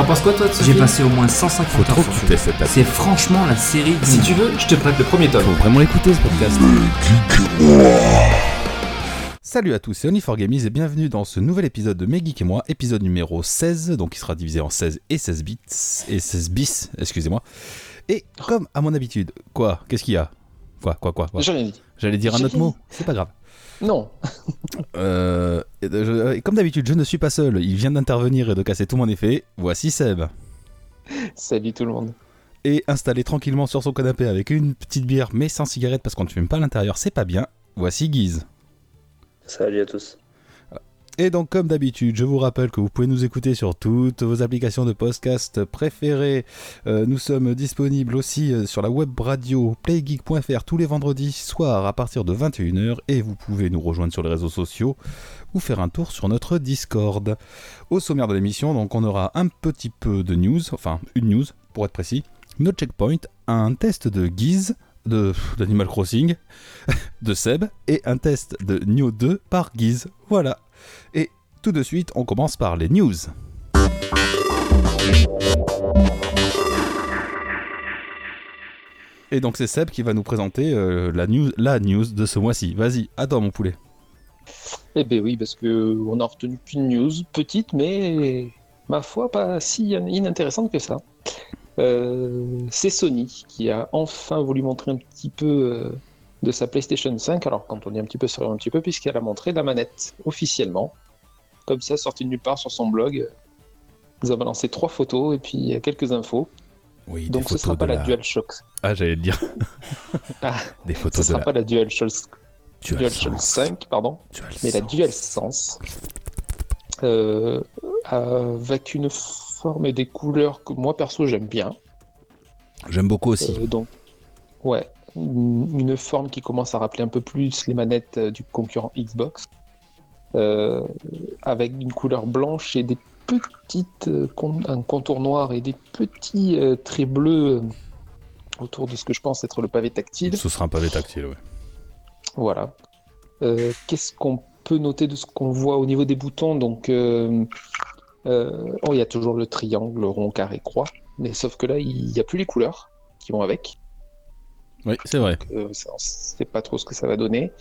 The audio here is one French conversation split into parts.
T'en penses quoi toi de ce J'ai film passé au moins 150 Faut trop heures que sur tu lui. testes cette C'est franchement la série. du Si moment. tu veux, je te prête le premier tome. Faut vraiment l'écouter ce podcast. Salut à tous, c'est Only4Gamies et bienvenue dans ce nouvel épisode de Mes Geeks et moi, épisode numéro 16, donc il sera divisé en 16 et 16 bits, et 16 bis, excusez-moi. Et comme à mon habitude, quoi Qu'est-ce qu'il y a? Quoi, quoi, quoi, quoi? J'ai rien dit. J'allais dire un autre mot, c'est pas grave. Non. Euh, je- comme d'habitude, je ne suis pas seul, il vient d'intervenir et de casser tout mon effet. Voici Seb. Salut tout le monde. Et installé tranquillement sur son canapé avec une petite bière mais sans cigarette parce qu'on ne fume pas à l'intérieur, c'est pas bien. Voici Guise. Salut à tous. Et donc, comme d'habitude, je vous rappelle que vous pouvez nous écouter sur toutes vos applications de podcast préférées. Euh, nous sommes disponibles aussi euh, sur la web radio playgeek.fr tous les vendredis soirs à partir de 21h. Et vous pouvez nous rejoindre sur les réseaux sociaux ou faire un tour sur notre Discord. Au sommaire de l'émission, donc, on aura un petit peu de news, enfin, une news pour être précis, nos checkpoints, un test de Guise d'Animal Crossing, de Seb, et un test de Nioh 2 par Guise. Voilà. Et tout de suite, on commence par les news. Et donc c'est Seb qui va nous présenter euh, la, news, la news de ce mois-ci. Vas-y, toi mon poulet. Eh ben oui, parce que on a retenu qu'une news, petite, mais ma foi pas si inintéressante que ça. Euh, c'est Sony qui a enfin voulu montrer un petit peu euh, de sa PlayStation 5. Alors quand on dit un petit peu, c'est un petit peu puisqu'elle a montré la manette officiellement, comme ça, sortie de nulle part sur son blog. Nous avons lancé trois photos et puis quelques infos. Oui, Donc ce sera pas la DualShock. Ah, j'allais le dire. Ah, des Ce photos de sera la pas la DualShock, DualShock DualSense. 5, pardon. mais la DualSense. DualSense, euh, avec une forme et des couleurs que moi perso j'aime bien. J'aime beaucoup aussi. Euh, donc, ouais, une forme qui commence à rappeler un peu plus les manettes euh, du concurrent Xbox, euh, avec une couleur blanche et des petites euh, un contour noir et des petits euh, traits bleus autour de ce que je pense être le pavé tactile. Ce sera un pavé tactile, ouais. Voilà. Euh, Qu'est-ce qu'on peut noter de ce qu'on voit au niveau des boutons? Donc, oh, il y a toujours le triangle, rond, carré, croix. Mais sauf que là, il n'y a plus les couleurs qui vont avec. Oui, c'est vrai. Euh, on ne sait pas trop ce que ça va donner.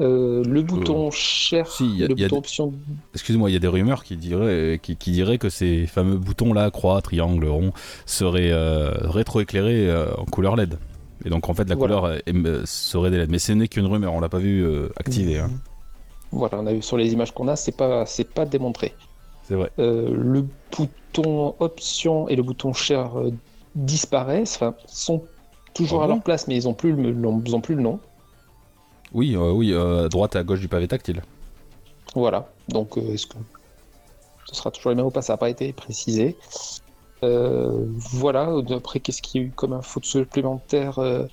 Euh, le bouton cher, si, il y a- le y a bouton des- option. Excuse-moi, il y a des rumeurs qui diraient, qui, qui diraient que ces fameux boutons-là, croix, triangle, rond, seraient euh, rétroéclairés euh, en couleur LED. Et donc en fait la Voilà. couleur euh, euh, serait des LED. Mais ce n'est qu'une rumeur, on l'a pas vu euh, activé. hein. Voilà, on a vu sur les images qu'on a, c'est pas, c'est pas démontré. C'est vrai. Euh, le bouton option et le bouton cher euh, disparaissent, enfin, sont toujours Ah à bon leur place, mais ils n'ont plus, le- ils ont plus le nom. Oui, euh, oui, euh, droite et à gauche du pavé tactile. Voilà. Donc, euh, est-ce que ce sera toujours les mêmes ou pas? Ça n'a pas été précisé. Euh, voilà. Après, qu'est-ce qu'il y a eu comme info supplémentaire Euh,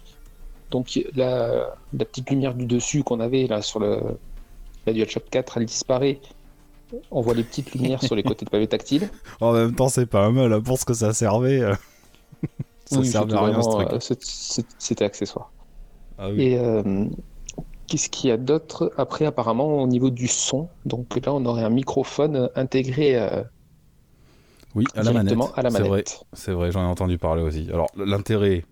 Donc, la, la petite lumière du dessus qu'on avait là sur le, la DualShock 4, elle disparaît. On voit les petites lumières sur les côtés de pavé tactile. En même temps, c'est pas mal pour ce que ça servait. Ça Oui, servait c'était à rien ce vraiment, truc. euh, C'était accessoire. Ah oui. Et euh, qu'est-ce qu'il y a d'autre Après, apparemment, au niveau du son, donc là, on aurait un microphone intégré euh, Oui, à la manette. directement à la C'est vrai, manette. c'est vrai, j'en ai entendu parler aussi. Alors l'intérêt,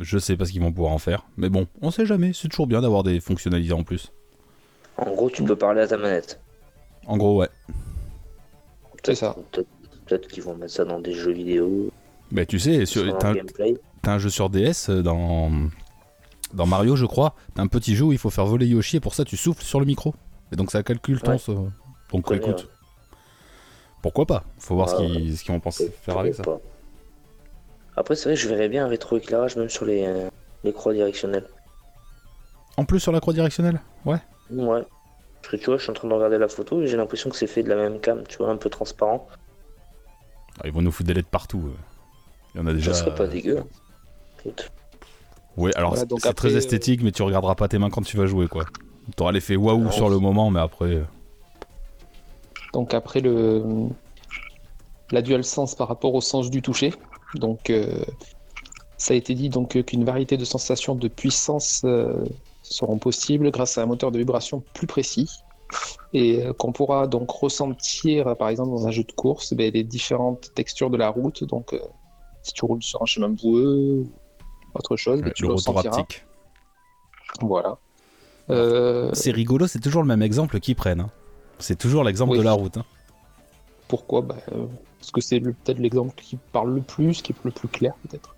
je sais pas ce qu'ils vont pouvoir en faire, mais bon, on sait jamais. C'est toujours bien d'avoir des fonctionnalités en plus. En gros, tu peux parler à ta manette. En gros, ouais. C'est ça. Peut-être peut-être qu'ils vont mettre ça dans des jeux vidéo, Mais tu sais, t'as un jeu sur DS euh, dans dans Mario, je crois. T'as un petit jeu où il faut faire voler Yoshi et pour ça tu souffles sur le micro. Et donc ça calcule ton. Ouais. son- Donc écoute, ouais. pourquoi pas? Faut voir ce qu'ils ce vont penser faire avec ça. Pas. Après, c'est vrai, je verrais bien un rétroéclairage même sur les, euh, les croix directionnelles. En plus sur la croix directionnelle? Ouais. Ouais. Parce que tu vois, je suis en train de regarder la photo et j'ai l'impression que c'est fait de la même cam, tu vois, un peu transparent. Ah, Ils vont nous foutre des LED partout. euh. Il y en a déjà. Ça serait pas dégueu. hein. Ouais, alors Voilà, c'est après, très esthétique, mais tu regarderas pas tes mains quand tu vas jouer quoi. T'auras l'effet waouh sur le moment, mais après. euh, Donc après le la DualSense par rapport au sens du toucher. Donc euh, ça a été dit donc euh, qu'une variété de sensations de puissance euh, seront possibles grâce à un moteur de vibration plus précis. et euh, qu'on pourra donc ressentir, par exemple, dans un jeu de course, ben, les différentes textures de la route. Donc, euh, si tu roules sur un chemin boueux ou autre chose, tu le le retour ressentiras. haptique. Voilà. Euh, C'est rigolo, c'est toujours le même exemple qu'ils prennent. hein. C'est toujours l'exemple Oui. de la route. hein. pourquoi? Ben, euh, Parce que c'est peut-être l'exemple qui parle le plus, qui est le plus clair, peut-être.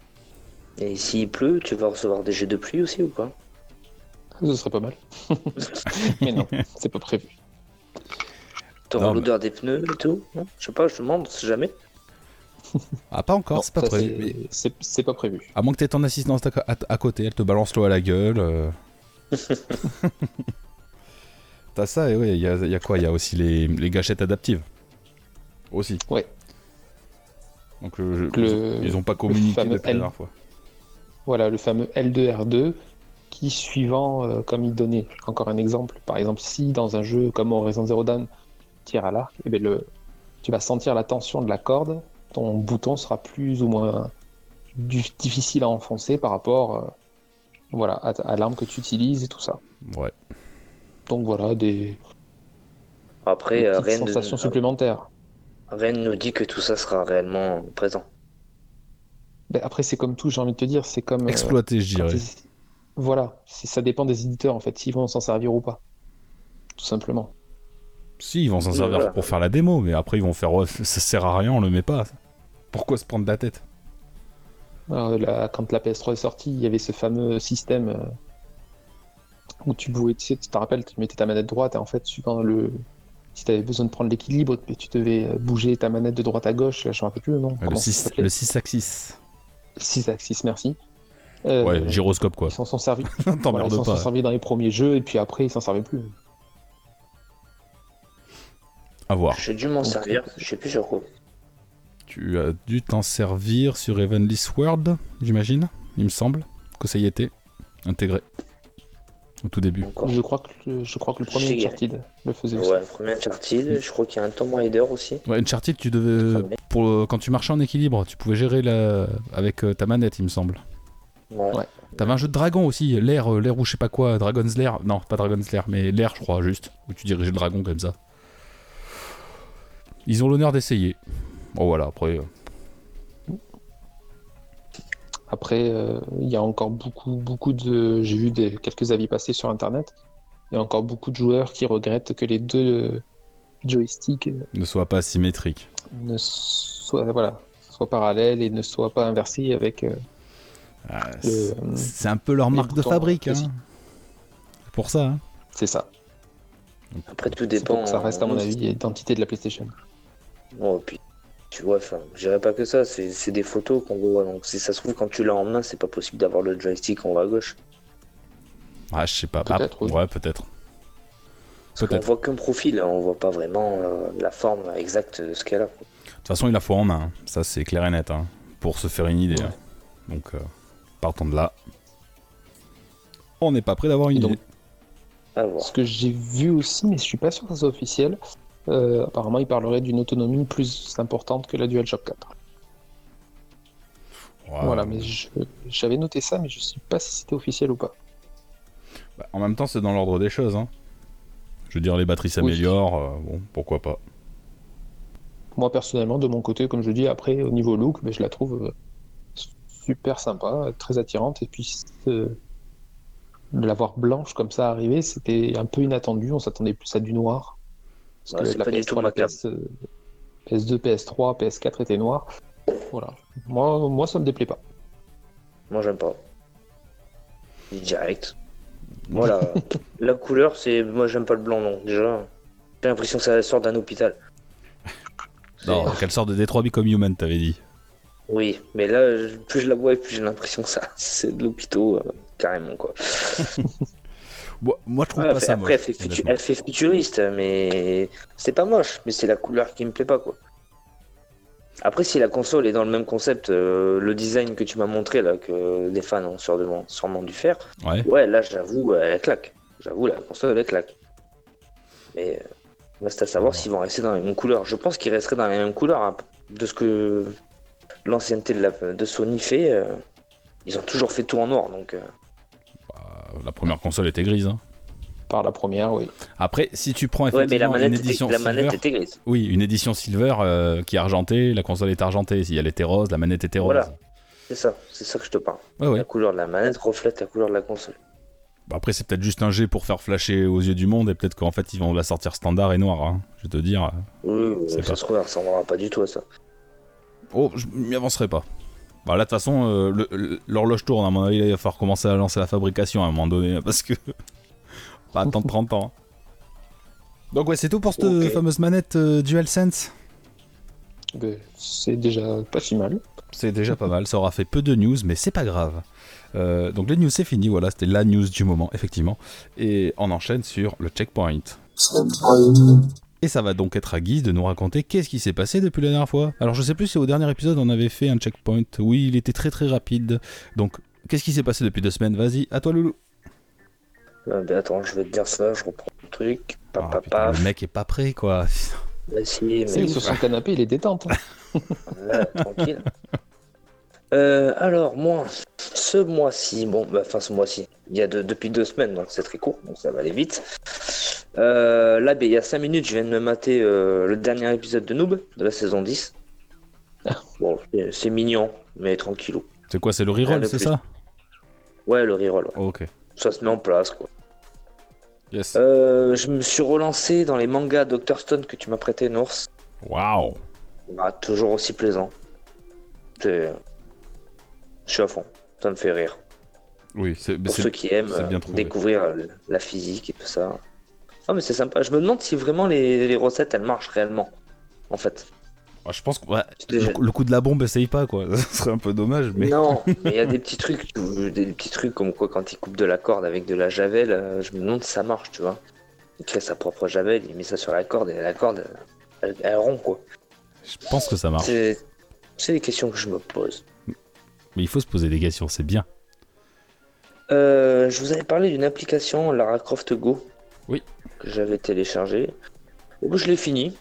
Et s'il pleut, tu vas recevoir des jets de pluie aussi ou pas? Ce serait pas mal. Mais non, c'est pas prévu. T'auras mais- l'odeur des pneus et tout non? Je sais pas, je te demande, on sait jamais. Ah, pas encore, c'est pas ça, prévu. c'est- Mais pas prévu. À moins que t'aies ton assistante à, à- à côté, elle te balance l'eau à la gueule. euh. T'as ça, et ouais, il y a, il y a quoi? Il y a aussi les, les gâchettes adaptives. Aussi. Ouais. Donc le- Le- ils, ont, pas communiqué depuis la dernière fois. Voilà, le fameux L2R2 qui, suivant, euh, comme il donnait encore un exemple, par exemple, si dans un jeu comme Horizon Zero Dawn, tire à l'arc, eh ben, le, tu vas sentir la tension de la corde, ton bouton sera plus ou moins du- difficile à enfoncer par rapport euh, voilà, à, à l'arme que tu utilises et tout ça. Ouais. Donc voilà, des, Après, des euh, rien, sensations ne, supplémentaires. rien ne nous dit que tout ça sera réellement présent. Ben, après, c'est comme tout, j'ai envie de te dire, c'est comme... euh, Exploité, je dirais. Voilà, ça dépend des éditeurs en fait, s'ils vont s'en servir ou pas. Tout simplement. Si, ils vont s'en servir voilà. pour faire la démo, mais après ils vont faire ouais, ça sert à rien, on le met pas. Pourquoi se prendre la tête? Alors, la- quand la PS3 est sortie, il y avait ce fameux système euh, où tu pouvais, tu sais, tu te rappelles, tu mettais ta manette droite et en fait, suivant le. Si tu avais besoin de prendre l'équilibre, tu devais euh, bouger ta manette de droite à gauche, je rappelle plus le nom. Le comment ça 6 s'appelait le 6 axis. 6 axis, merci. Euh, Ouais, gyroscope quoi. Ils s'en sont servis. T'emmerdes voilà, ils s'en sont pas. servis dans les premiers jeux et puis après, ils s'en servaient plus. À voir. J'ai dû m'en servir, je sais plus sur quoi. Tu as dû t'en servir sur Heavenly Sword, j'imagine. Il me semble que ça y était intégré au tout début. Je crois que le, je crois que le premier Uncharted le faisait aussi. Ouais, le premier Uncharted, je crois qu'il y a un Tomb Raider aussi. Ouais, Uncharted, tu devais pour le- quand tu marchais en équilibre, tu pouvais gérer la... avec euh, ta manette, il me semble. Ouais. Ouais. T'avais un jeu de dragon aussi, l'air, euh, l'air ou je sais pas quoi, Dragon's Lair. Non, pas Dragon's Lair, mais l'air, je crois, juste. Où tu dirigeais le dragon comme ça. Ils ont l'honneur d'essayer. Bon voilà, après. euh, Après, euh, il y a encore beaucoup, beaucoup de. J'ai vu des, quelques avis passer sur Internet. Il y a encore beaucoup de joueurs qui regrettent que les deux euh, joysticks ne soient pas symétriques. ne soient, voilà, soient parallèles et ne soient pas inversés avec. euh, Ah, c'est un peu leur marque de fabrique. Hein. pour ça. hein. c'est ça. Après, tout dépend. ça reste, à mon avis, l'identité de la PlayStation. Bon, puis, tu vois, enfin, je dirais pas que ça, c'est des photos qu'on voit. Donc, si ça se trouve, quand tu l'as en main, c'est pas possible d'avoir le joystick en haut à gauche. Ah, je sais pas. Peut-être, Ah, oui. Ouais, peut-être. Peut-être. voit qu'un profil, hein, on voit pas vraiment euh, la forme exacte de ce qu'elle a. De toute façon, il la faut en main. hein. Ça, c'est clair et net. hein, Pour se faire une idée. hein. Donc, euh, partons de là. On n'est pas prêt d'avoir une donc, idée. Ce que j'ai vu aussi, mais je suis pas sûr que ça soit officiel, euh, apparemment, il parlerait d'une autonomie plus importante que la DualShock 4. Ouais. Voilà, mais j'avais noté ça, mais je sais pas si c'était officiel ou pas. Bah, en même temps, c'est dans l'ordre des choses. hein. Je veux dire, les batteries s'améliorent. euh, bon, pourquoi pas. Moi, personnellement, de mon côté, comme je dis, après, au niveau look, ben, je la trouve euh, super sympa, très attirante. Et puis, de la voir blanche comme ça arriver, c'était un peu inattendu. On s'attendait plus à du noir. Parce Ouais, que c'est la pas du tout PS3, la ma. PS, euh, PS2, PS3, PS4 étaient noirs. Voilà. Moi, moi, ça me déplaît pas. Moi, j'aime pas. Direct. Voilà. la couleur, c'est. Moi, j'aime pas le blanc, non. Déjà, j'ai l'impression que ça sort d'un hôpital. Non, qu'elle sort de Detroit Become Human, t'avais dit. Oui, mais là, plus je la vois, plus j'ai l'impression que ça, c'est de l'hôpital, euh, carrément, quoi. Moi, moi, je trouve Ouais, pas ça après, elle fait, elle futuriste, mais c'est pas moche, mais c'est la couleur qui me plaît pas, quoi. Après, si la console est dans le même concept, euh, le design que tu m'as montré, là, que les fans ont sûrement, sûrement dû faire, Ouais. ouais, là, j'avoue, euh, elle claque. J'avoue, la console, elle claque. Mais euh, reste à savoir s'ils vont rester dans les mêmes couleurs. Je pense qu'ils resteraient dans les mêmes couleurs, hein, de ce que l'ancienneté de, la- de Sony fait. euh, ils ont toujours fait tout en noir, donc... la première console était grise. Hein. par la première, oui. Après, si tu prends Ouais, mais effectivement la manette, une était, édition la manette silver, était grise. oui, une édition silver euh, qui est argentée, la console est argentée. Si elle était rose, la manette était rose. Voilà. C'est ça, c'est ça que je te parle. Ouais, ouais. La couleur de la manette reflète la couleur de la console. Bah, Après, c'est peut-être juste un G pour faire flasher aux yeux du monde et peut-être qu'en fait ils vont la sortir standard et noir. hein. Je vais te dire. Oui, ça pas- se trouve, ça ressemblera pas du tout à ça. Oh, je m'y avancerai pas. Bah là, de toute façon, euh, l'horloge tourne. À mon avis, là, il va falloir commencer à lancer la fabrication à un moment donné parce que. pas attendre 30 ans. Donc, ouais, c'est tout pour cette fameuse manette euh, DualSense. C'est déjà pas si mal. C'est déjà pas mal. Ça aura fait peu de news, mais c'est pas grave. Euh, donc, les news, c'est fini. Voilà, c'était la news du moment, effectivement. Et on enchaîne sur le checkpoint. Et ça va donc être à Guise de nous raconter qu'est-ce qui s'est passé depuis la dernière fois. Alors je sais plus si au dernier épisode on avait fait un checkpoint. Oui, il était très très rapide. Donc qu'est-ce qui s'est passé depuis deux semaines? Vas-y, à toi Loulou. Euh, ben attends, je vais te dire ça, je reprends le truc. Ah, putain, le mec est pas prêt quoi. Bah si, mais C'est sur son canapé, il est détente. hein. Tranquille. Euh, alors, moi, ce mois-ci, bon, bah, enfin ce mois-ci, il y a de- depuis deux semaines, donc c'est très court, donc ça va aller vite. Euh, là, ben, il y a cinq minutes, je viens de me mater euh, le dernier épisode de Noob de la saison 10. Bon, c'est- mignon, mais tranquillou. C'est quoi, c'est le reroll, c'est ça? Ouais, le reroll, ouais. Ok. ça se met en place, quoi. Yes. Je me suis relancé dans les mangas Dr. Stone que tu m'as prêté, Nours. Waouh. Bah, toujours aussi plaisant. C'est- Je suis à fond, ça me fait rire. Oui, c'est pour ceux qui aiment bien euh, découvrir euh, la physique et tout ça. Ah mais c'est sympa. Je me demande si vraiment les, les recettes elles marchent réellement. En fait. Ah, je pense que ouais, C'est déjà- le, le coup de la bombe essaye pas quoi. Ce serait un peu dommage, mais. Non, mais il y a des petits trucs, des petits trucs comme quoi quand il coupe de la corde avec de la javel, euh, je me demande si ça marche, tu vois. Il crée sa propre javel, il met ça sur la corde et la corde elle, elle rompt quoi. Je pense que ça marche. C'est c'est des questions que je me pose. Mais il faut se poser des questions, c'est bien. Euh, je vous avais parlé d'une application Lara Croft Go. Oui. Que j'avais téléchargée. Et bon, je l'ai fini.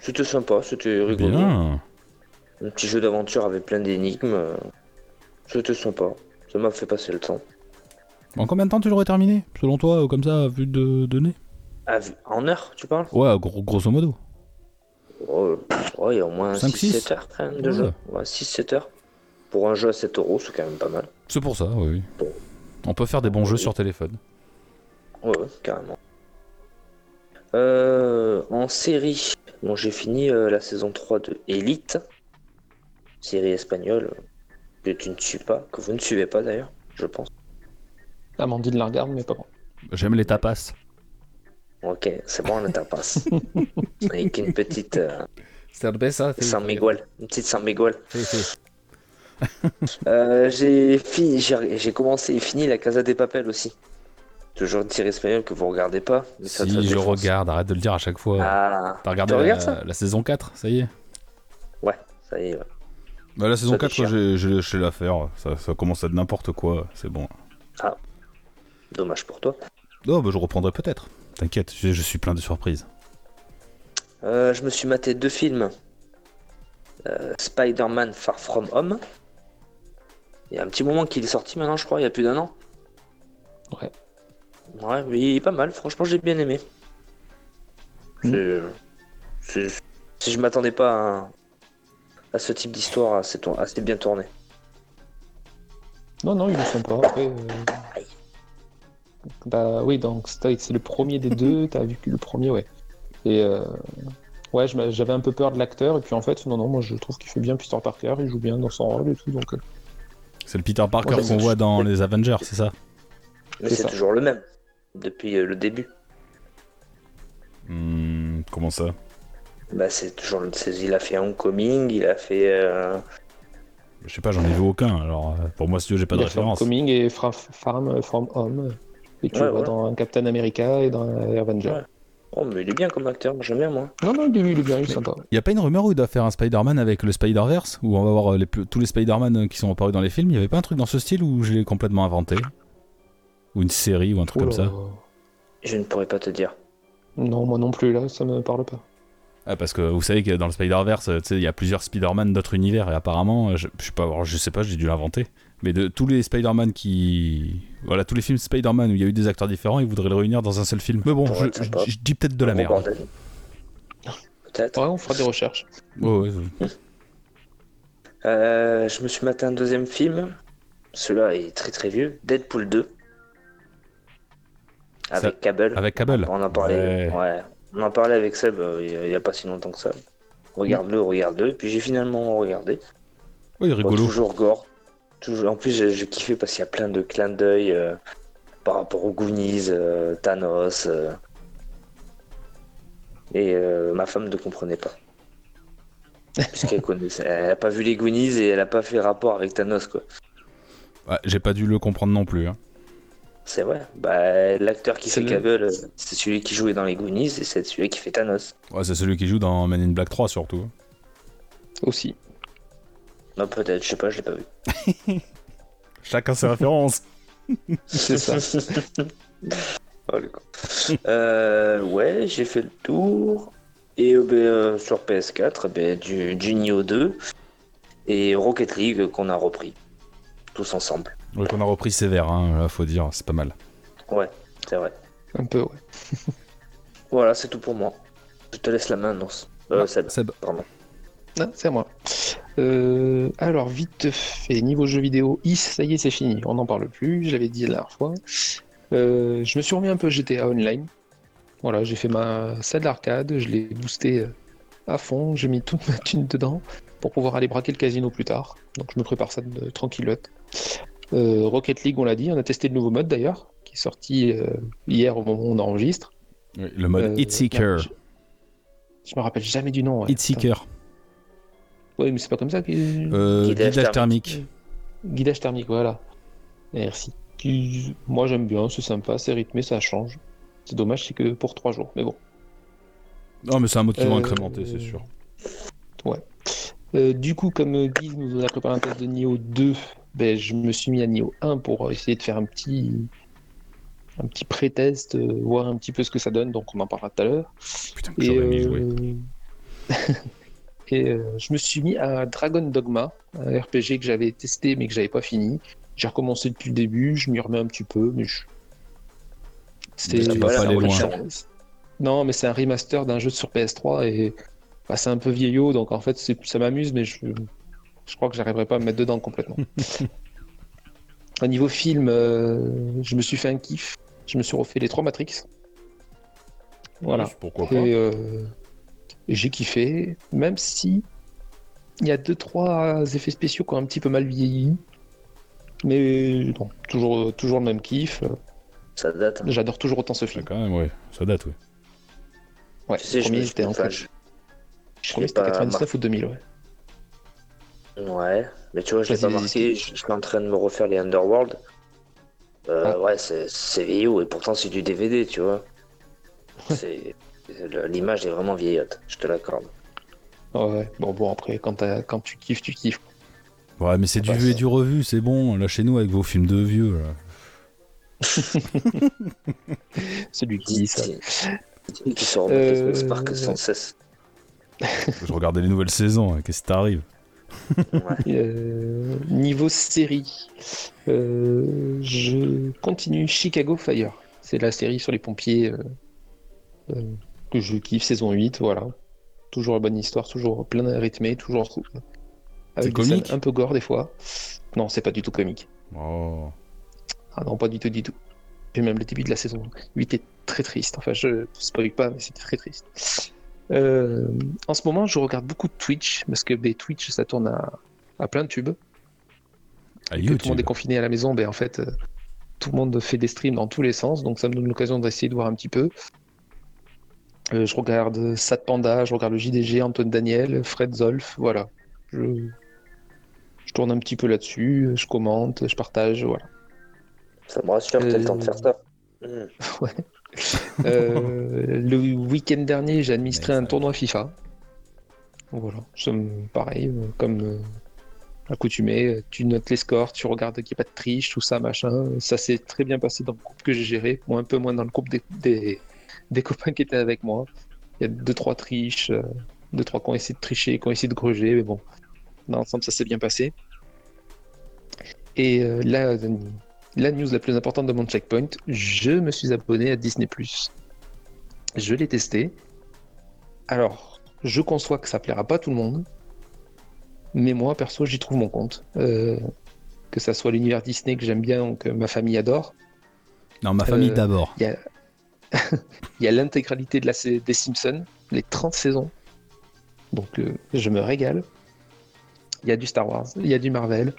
C'était sympa, c'était rigolo. Bien. Un petit jeu d'aventure avec plein d'énigmes. euh, C'était sympa. Ça m'a fait passer le temps. En combien de temps tu l'aurais terminé Selon toi, euh, comme ça, à vue de, de nez? Ah, vu- en heure, tu parles? Ouais, gros- grosso modo. Oh, ouais, il y a au moins Cinq, 6-7 six heures quand même de Ouais. jeu. Ouais, 6-7 heures. Pour un jeu à 7 euros, c'est quand même pas mal. C'est pour ça, oui. Bon. On peut faire des bons jeux sur téléphone. Ouais, ouais, carrément. Euh, en série, bon, j'ai fini euh, la saison 3 de Elite, série espagnole que tu ne suis pas, que vous ne suivez pas d'ailleurs, je pense. Amandine la regarde, mais pas moi. J'aime les tapas. Ok, c'est bon, on passe. Avec une petite euh, Cerveza, San Miguel, une petite San Miguel. Euh, j'ai fini, j'ai commencé et fini la Casa des Papel aussi. Toujours une série espagnole que vous regardez pas. Mais ça, ça Si, je regarde, arrête de le dire à chaque fois. Ah, T'as regardé tu la, regardes ça la saison 4, ça y est ouais, ça y est. ouais. bah, La saison Ça 4, déchire. j'ai lâché l'affaire. Ça, ça commence à être n'importe quoi, c'est bon. Dommage pour toi. Oh, bah je reprendrai peut-être. T'inquiète, je, je suis plein de surprises. Euh, je me suis maté deux films. Euh, Spider-Man Far From Home. Il y a un petit moment qu'il est sorti maintenant, je crois, il y a plus d'un an. Ouais. Ouais, mais il est pas mal, franchement, j'ai bien aimé. Mm. C'est- c'est- Si je m'attendais pas à, à ce type d'histoire assez, tour- assez bien tourné. Non, non, il est sympa. Après, euh, Bah oui, donc c'est le premier des deux. T'as vu que le premier, ouais. Et euh, ouais, j'avais un peu peur de l'acteur. Et puis en fait, non, non, moi je trouve qu'il fait bien Peter Parker. Il joue bien dans son rôle et tout. Donc euh, C'est le Peter Parker Ouais, qu'on voit dans les Avengers, c'est ça Mais C'est toujours le même. Depuis euh, le début. Hmm, Comment ça? Bah, c'est toujours le- c'est- Il a fait Homecoming, il a fait. euh, Je sais pas, j'en ai vu aucun. Alors euh, pour moi, si tu veux, j'ai pas de il référence. Coming et Farm From Home. Et tu Ouais, le vois ouais. dans Captain America et dans Avenger. Oh, mais il est bien comme acteur, j'aime bien moi. Non, non, il est, il est bien, il est sympa. Y a pas une rumeur où il doit faire un Spider-Man avec le Spider-Verse Où on va voir euh, les plus- tous les Spider-Man euh, qui sont apparus dans les films Y avait pas un truc dans ce style où je l'ai complètement inventé? Ou une série ou un truc comme ça? Je ne pourrais pas te dire. Non, moi non plus, là, ça me parle pas. Ah, parce que vous savez que dans le Spider-Verse, euh, tu sais, il y a plusieurs Spider-Man d'autres univers et apparemment, je, je sais pas, alors, je sais pas, j'ai dû l'inventer. Mais de tous les Spider-Man qui. Voilà, tous les films Spider-Man où il y a eu des acteurs différents, ils voudraient le réunir dans un seul film. Mais bon, je, dis peut-être de la merde. Peut-être. Ouais, on fera des recherches. Ouais, ouais, Euh, je me suis maté un deuxième film. Celui-là est très très vieux. Deadpool 2. Avec Cable. Avec Cable. On en parlait. Ouais. Ouais. On en parlait avec Seb euh, il y a- pas si longtemps que ça. Regarde-le, regarde-le. Puis j'ai finalement regardé. Bon, rigolo. toujours gore. Toujours... En plus, j'ai j'ai kiffé parce qu'il y a plein de clins d'œil euh, par rapport aux Goonies, euh, Thanos. euh. Et euh, ma femme ne comprenait pas. Puisqu'elle connaissait. Elle a pas vu les Goonies et elle a pas fait rapport avec Thanos, quoi. Ouais, J'ai pas dû le comprendre non plus. hein. C'est vrai. Bah, l'acteur qui fait le- Cable, c'est celui qui jouait dans les Goonies et c'est celui qui fait Thanos. Ouais, c'est celui qui joue dans Man in Black 3 surtout. Aussi. Non, peut-être, je sais pas, je l'ai pas vu. Chacun ses références. C'est ça. Oh, le con. Euh, ouais, j'ai fait le tour. Et euh, ben, euh, sur PS4, ben, du, du Nioh 2 et Rocket League qu'on a repris. Tous ensemble. Ouais, qu'on a repris sévère, hein, là, faut dire, c'est pas mal. Ouais, c'est vrai. Un peu, ouais. Voilà, c'est tout pour moi. Je te laisse la main, non euh, Seb, Seb. pardon. Ah, c'est à moi. Euh, alors, vite fait, niveau jeux vidéo, Is, ça y est, c'est fini. On n'en parle plus, je l'avais dit la dernière fois. Euh, je me suis remis un peu GTA Online. Voilà, j'ai fait ma salle d'arcade, je l'ai boosté euh, à fond, j'ai mis toute ma thune dedans pour pouvoir aller braquer le casino plus tard. Donc je me prépare ça de tranquillote. Euh, Rocket League, on l'a dit, on a testé le nouveau mode d'ailleurs, qui est sorti euh, hier au moment où on enregistre. Le mode Euh, Hitseeker. merde, Je, je me rappelle jamais du nom. ouais. Hitseeker. Ouais, mais c'est pas comme ça que. Euh, Guidage guidage thermique. thermique. Guidage thermique, voilà. Merci. Qui- Moi j'aime bien, c'est sympa, c'est rythmé, ça change. C'est dommage, c'est que pour trois jours, mais bon. Non, mais c'est un mode qui va Euh, incrémenter, c'est sûr. Euh, du coup, comme Guy nous a préparé un test de Nioh 2, ben, je me suis mis à Nioh 1 pour essayer de faire un petit, un petit pré-test, euh, voir un petit peu ce que ça donne, donc on en parlera tout à l'heure. Putain, que Et, j'aurais aimé jouer. euh, et euh, je me suis mis à Dragon Dogma, un RPG que j'avais testé mais que j'avais pas fini. J'ai recommencé depuis le début, je m'y remets un petit peu, mais je... Aller loin. Non, mais c'est un remaster d'un jeu sur PS3 et bah, c'est un peu vieillot, donc en fait ça m'amuse, mais je... je crois que j'arriverai pas à me mettre dedans complètement. Au niveau film, euh, je me suis fait un kiff. Je me suis refait les trois Matrix. Voilà. Pourquoi pas Et euh, j'ai kiffé, même si il y a deux trois effets spéciaux qui ont un petit peu mal vieilli. Mais bon, toujours, toujours le même kiff. Ça date. hein. J'adore toujours autant ce Ouais, film. quand même, ouais. Ça date, ouais. Ouais, Tu sais, premier c'était en fait. je- c'était pas 99 ou 2000, ouais. Ouais, mais tu vois, je l'ai pas marqué. Je suis en train de me refaire les Underworld. Euh, Ah. Ouais, c'est vieillot et pourtant c'est du DVD, tu vois. C'est L'image est vraiment vieillotte, je te l'accorde. Ouais, bon, bon après, quand, t'as- quand tu kiffes, tu kiffes. Ouais, mais c'est du vu et du revu, c'est bon. Lâchez-nous avec vos films de vieux. là. Celui qui dit ça. Qui sort Euh, de Spark sans cesse. Je regardais les nouvelles saisons, hein, qu'est-ce qui t'arrive? Ouais. Euh, niveau série, euh, je continue Chicago Fire. C'est la série sur les pompiers euh, euh, que je kiffe, saison 8, voilà. Toujours la bonne histoire, toujours plein de rythmé, toujours avec des comique scènes un peu gore des fois. Non, c'est pas du tout comique. Oh. Ah non, pas du tout, du tout. Et même le début de la saison 8 est très triste. Enfin, je spoil pas, mais c'était très triste. Euh, en ce moment, je regarde beaucoup de Twitch, parce que ben, Twitch, ça tourne à, à plein de tubes. À tout le monde est confiné à la maison, ben en fait, euh, tout le monde fait des streams dans tous les sens, donc ça me donne l'occasion d'essayer de voir un petit peu. Euh, je regarde Sat Panda, je regarde le JDG, Antoine Daniel, Fred Zolf, voilà. Je, je tourne un petit peu là-dessus, je commente, je partage, voilà. Ça me rassure, t'as le temps de faire ça. Euh, Hmm. Euh, le week-end dernier, j'ai administré Ouais, un tournoi FIFA. Voilà, pareil, euh, comme euh, accoutumé, tu notes les scores, tu regardes qu'il n'y a pas de triche, tout ça, machin. Ça s'est très bien passé dans le groupe que j'ai géré, ou un peu moins dans le groupe des, des, des copains qui étaient avec moi. Il y a deux, trois triches, euh, deux, trois qui ont essayé de tricher, qui ont essayé de gruger, mais bon, dans l'ensemble, ça s'est bien passé. Et euh, la, la news la plus importante de mon checkpoint, je me suis abonné à Disney+. Je l'ai testé. Alors, je conçois que ça plaira pas à tout le monde, mais moi, perso, j'y trouve mon compte. Euh, que ça soit l'univers Disney que j'aime bien, ou que ma famille adore. Non, ma famille Euh, d'abord. A, il y a l'intégralité de la, des Simpsons, les 30 saisons. Donc euh, je me régale. Il y a du Star Wars, il y a du Marvel.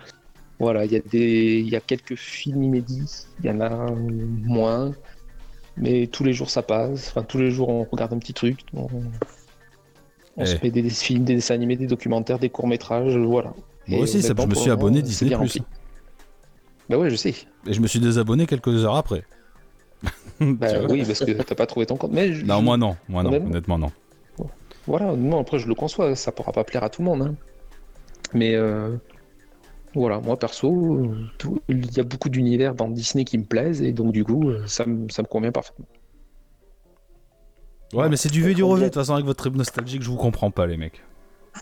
Voilà, il y a des, il y a quelques films inédits. Il y en a moins, mais tous les jours ça passe. Enfin tous les jours on regarde un petit truc. On, on se Eh. fait des, des films, des dessins animés, des documentaires, des courts métrages. Voilà. Moi Et aussi, ça, je me suis abonné Disney+. Bah ouais, je sais. Et je me suis désabonné quelques heures après. Bah oui, parce que t'as pas trouvé ton compte. Mais je- Non, moi non, moi non, Honnêtement. non. Voilà, non, après je le conçois, ça pourra pas plaire à tout le monde. hein. Mais euh, voilà, moi perso, tout- il y a beaucoup d'univers dans Disney qui me plaisent et donc du coup, euh, ça me, ça me convient parfaitement. Ouais, mais c'est du vu et du revu. De toute façon, avec votre trip nostalgique, je vous comprends pas, les mecs.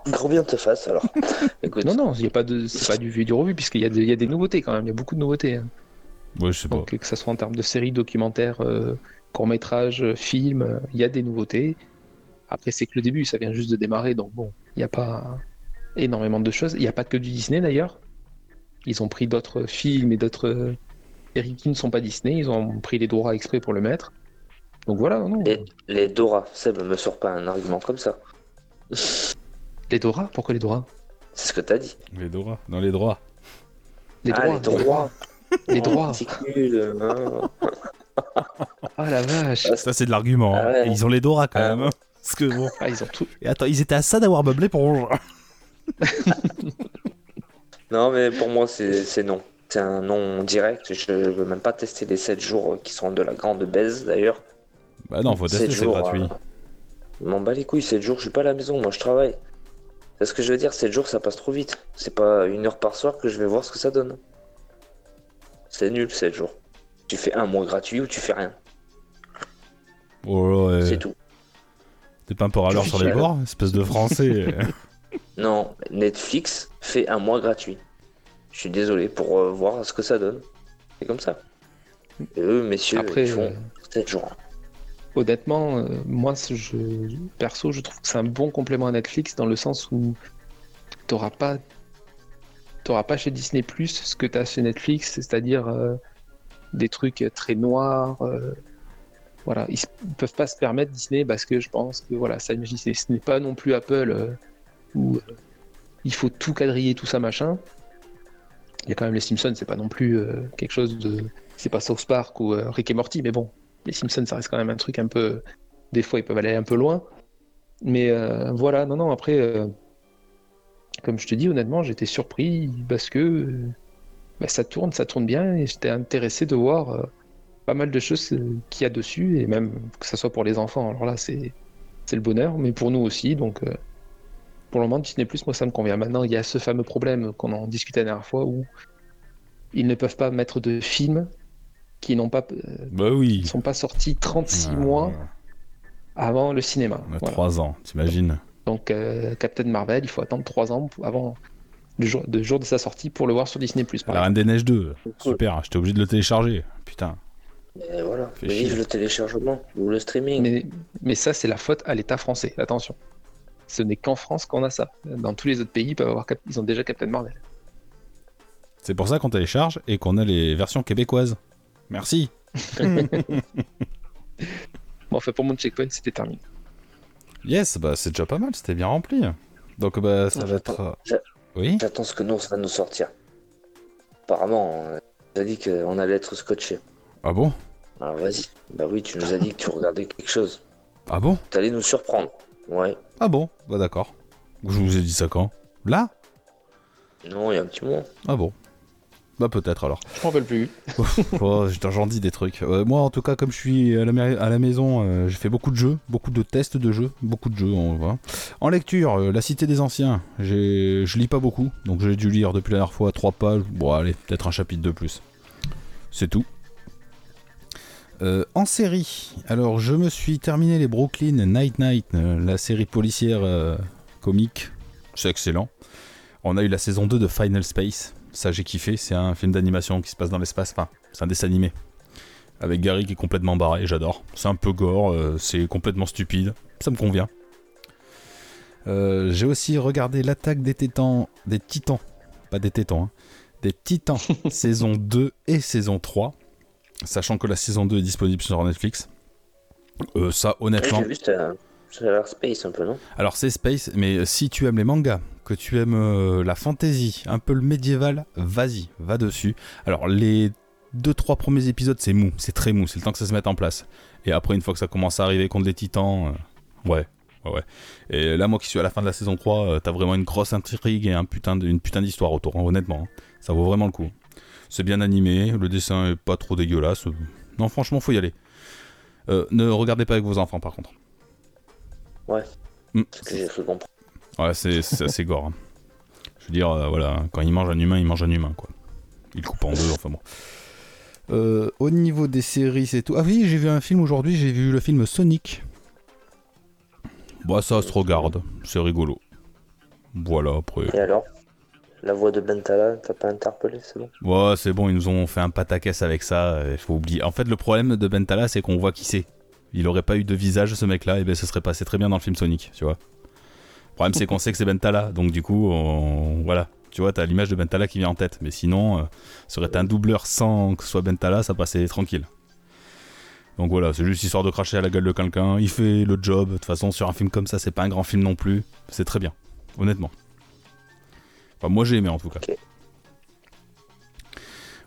Gros bien te fasse alors. Écoute, Non, non, il y a pas de, c'est pas du vu et du revu puisqu'il y, a de- y a des nouveautés quand même, il y a beaucoup de nouveautés. hein. Ouais, je sais pas. Donc que ce soit en termes de séries, documentaires, euh, courts-métrages, euh, films, euh, il y a des nouveautés. Après, c'est que le début, ça vient juste de démarrer, donc bon, il n'y a pas énormément de choses. Il n'y a pas que du Disney d'ailleurs. Ils ont pris d'autres films et d'autres séries qui ne sont pas Disney. Ils ont pris les droits exprès pour le mettre. Donc voilà, non. les, les Dora, Seb, me sort pas un argument comme ça. Les Dora? Pourquoi les Dora? C'est ce que t'as dit. Les droits, dans les droits. Les ah, droits. les droits. Les droits. nul, hein. Ah la vache. Ça, c'est de l'argument. hein. Ah ouais. Ils ont les Dora quand Ah même. hein. Parce que bon. Ah, ils ont tout. Et attends, ils étaient à ça d'avoir meublé pour. Non, mais pour moi, c'est c'est non. C'est un non direct. Je veux même pas tester les 7 jours qui sont de la grande baise d'ailleurs. Bah non, faut tester, 7 c'est jours, gratuit. euh, Je m'en bats les couilles, 7 jours, je suis pas à la maison, moi je travaille. C'est ce que je veux dire, 7 jours ça passe trop vite. C'est pas une heure par soir que je vais voir ce que ça donne. C'est nul 7 jours. Tu fais un mois gratuit ou tu fais rien. Oh C'est tout. T'es pas un peu râleur sur les bords Espèce de français. Non, Netflix fait un mois gratuit. Je suis désolé pour euh, voir ce que ça donne. C'est comme ça. Et eux, messieurs, Après, ils font euh, 7 jours. Honnêtement, euh, moi, je, perso, je trouve que c'est un bon complément à Netflix dans le sens où t'auras pas, t'auras pas chez Disney Plus ce que t'as chez Netflix, c'est-à-dire euh, des trucs très noirs. euh, voilà, ils, peuvent pas se permettre Disney parce que je pense que voilà, ça, ce n'est pas non plus Apple euh, où euh, il faut tout quadriller, tout ça machin. Il y a quand même les Simpsons, c'est pas non plus quelque chose de, c'est pas South Park ou Rick et Morty, mais bon, les Simpsons, ça reste quand même un truc un peu. Des fois, ils peuvent aller un peu loin. Mais voilà, non, non, après, comme je te dis, honnêtement, j'étais surpris parce que euh, bah, ça tourne, ça tourne bien et j'étais intéressé de voir euh, pas mal de choses euh, qu'il y a dessus et même que ça soit pour les enfants. Alors là, c'est c'est le bonheur, mais pour nous aussi. Donc, euh, pour le moment, Disney Plus, moi, ça me convient. Maintenant, il y a ce fameux problème qu'on en discutait la dernière fois où ils ne peuvent pas mettre de films qui n'ont pas bah oui. sont pas sortis 36 Ah, mois avant le cinéma. Voilà. 3 ans, t'imagines Donc euh, Captain Marvel, il faut attendre 3 ans avant le jour, le jour de sa sortie pour le voir sur Disney+. La. Reine des Neiges 2. Super, j'étais obligé de le télécharger. Putain. Et voilà. Fais Vive le téléchargement ou le streaming. Mais, mais ça, c'est la faute à l'État français. Attention. Ce n'est qu'en France qu'on a ça. Dans tous les autres pays, ils, peuvent avoir Cap- ils ont déjà Captain Marvel. C'est pour ça qu'on télécharge et qu'on a les versions québécoises. Merci. Bon, enfin, pour mon checkpoint, c'était terminé. Yes, bah c'est déjà pas mal, c'était bien rempli. Donc bah ça Non, va être... euh, Oui J'attends ce que Nours va nous sortir. Apparemment, on nous a dit qu'on allait être scotché. Ah bon? Alors vas-y. Bah oui, tu nous as dit que tu regardais quelque chose. Ah bon? Tu allais nous surprendre. Ouais. Ah bon? Bah d'accord. Je vous ai dit ça quand? Là? Non, il y a un petit moment. Ah bon? Bah peut-être alors. Je m'en rappelle plus. Oh, j'en- dis des trucs. Euh, moi, en tout cas, comme je suis à la, ma- à la maison, euh, j'ai fait beaucoup de jeux, beaucoup de tests de jeux, beaucoup de jeux, on voit. En lecture, euh, La Cité des Anciens, je lis pas beaucoup, donc j'ai dû lire depuis la dernière fois trois pages. Bon, allez, peut-être un chapitre de plus. C'est tout. En série, alors je me suis terminé les Brooklyn Night Night, la série policière comique. C'est excellent. On a eu la saison 2 de Final Space. Ça j'ai kiffé. C'est un film d'animation qui se passe dans l'espace. Enfin, c'est un dessin animé. Avec Gary qui est complètement barré, j'adore. C'est un peu gore, euh, c'est complètement stupide. Ça me convient. Euh, j'ai aussi regardé l'attaque des titans. Des titans. Pas des tétans, hein. Des titans, saison 2 et saison 3. Sachant que la saison 2 est disponible sur Netflix. Euh, ça, Ouais, honnêtement. J'ai vu, c'était un- ça a l'air space un peu, non? Alors c'est Space, mais si tu aimes les mangas, que tu aimes euh, la fantasy, un peu le médiéval, vas-y, va dessus. Alors les deux trois premiers épisodes c'est mou, c'est très mou, c'est le temps que ça se mette en place. Et après une fois que ça commence à arriver contre les titans, euh, ouais, ouais, ouais. Et là moi qui suis à la fin de la saison 3, euh, t'as vraiment une grosse intrigue et un putain de- une putain d'histoire autour, hein, honnêtement. hein. Ça vaut vraiment le coup. C'est bien animé, le dessin est pas trop dégueulasse. Non franchement faut y aller. Euh, ne regardez pas avec vos enfants par contre. Ouais. Ce que j'ai cru comprendre. Ouais, c'est c'est assez gore. hein. Je veux dire, euh, voilà, quand il mange un humain, il mange un humain, quoi. Il coupe en deux, enfin bon. Euh, au niveau des séries, c'est tout. Ah oui, j'ai vu un film aujourd'hui, j'ai vu le film Sonic. Bah, ça se regarde, c'est rigolo. Voilà, après. Et alors? La voix de Bentala, t'as pas interpellé, c'est bon? Ouais, c'est bon, ils nous ont fait un pataquès avec ça, il faut oublier. En fait, le problème de Bentala, c'est qu'on voit qui c'est. Il aurait pas eu de visage, ce mec-là, et ben, ce serait passé très bien dans le film Sonic, tu vois. Le problème, c'est qu'on sait que c'est Bentala, donc du coup, on- voilà. Tu vois, t'as l'image de Bentala qui vient en tête, mais sinon, euh, ça aurait été un doubleur sans que ce soit Bentala, ça passait tranquille. Donc voilà, c'est juste histoire de cracher à la gueule de quelqu'un. Il fait le job. De toute façon, sur un film comme ça, c'est pas un grand film non plus. C'est très bien, honnêtement. Enfin, moi j'ai aimé en tout cas.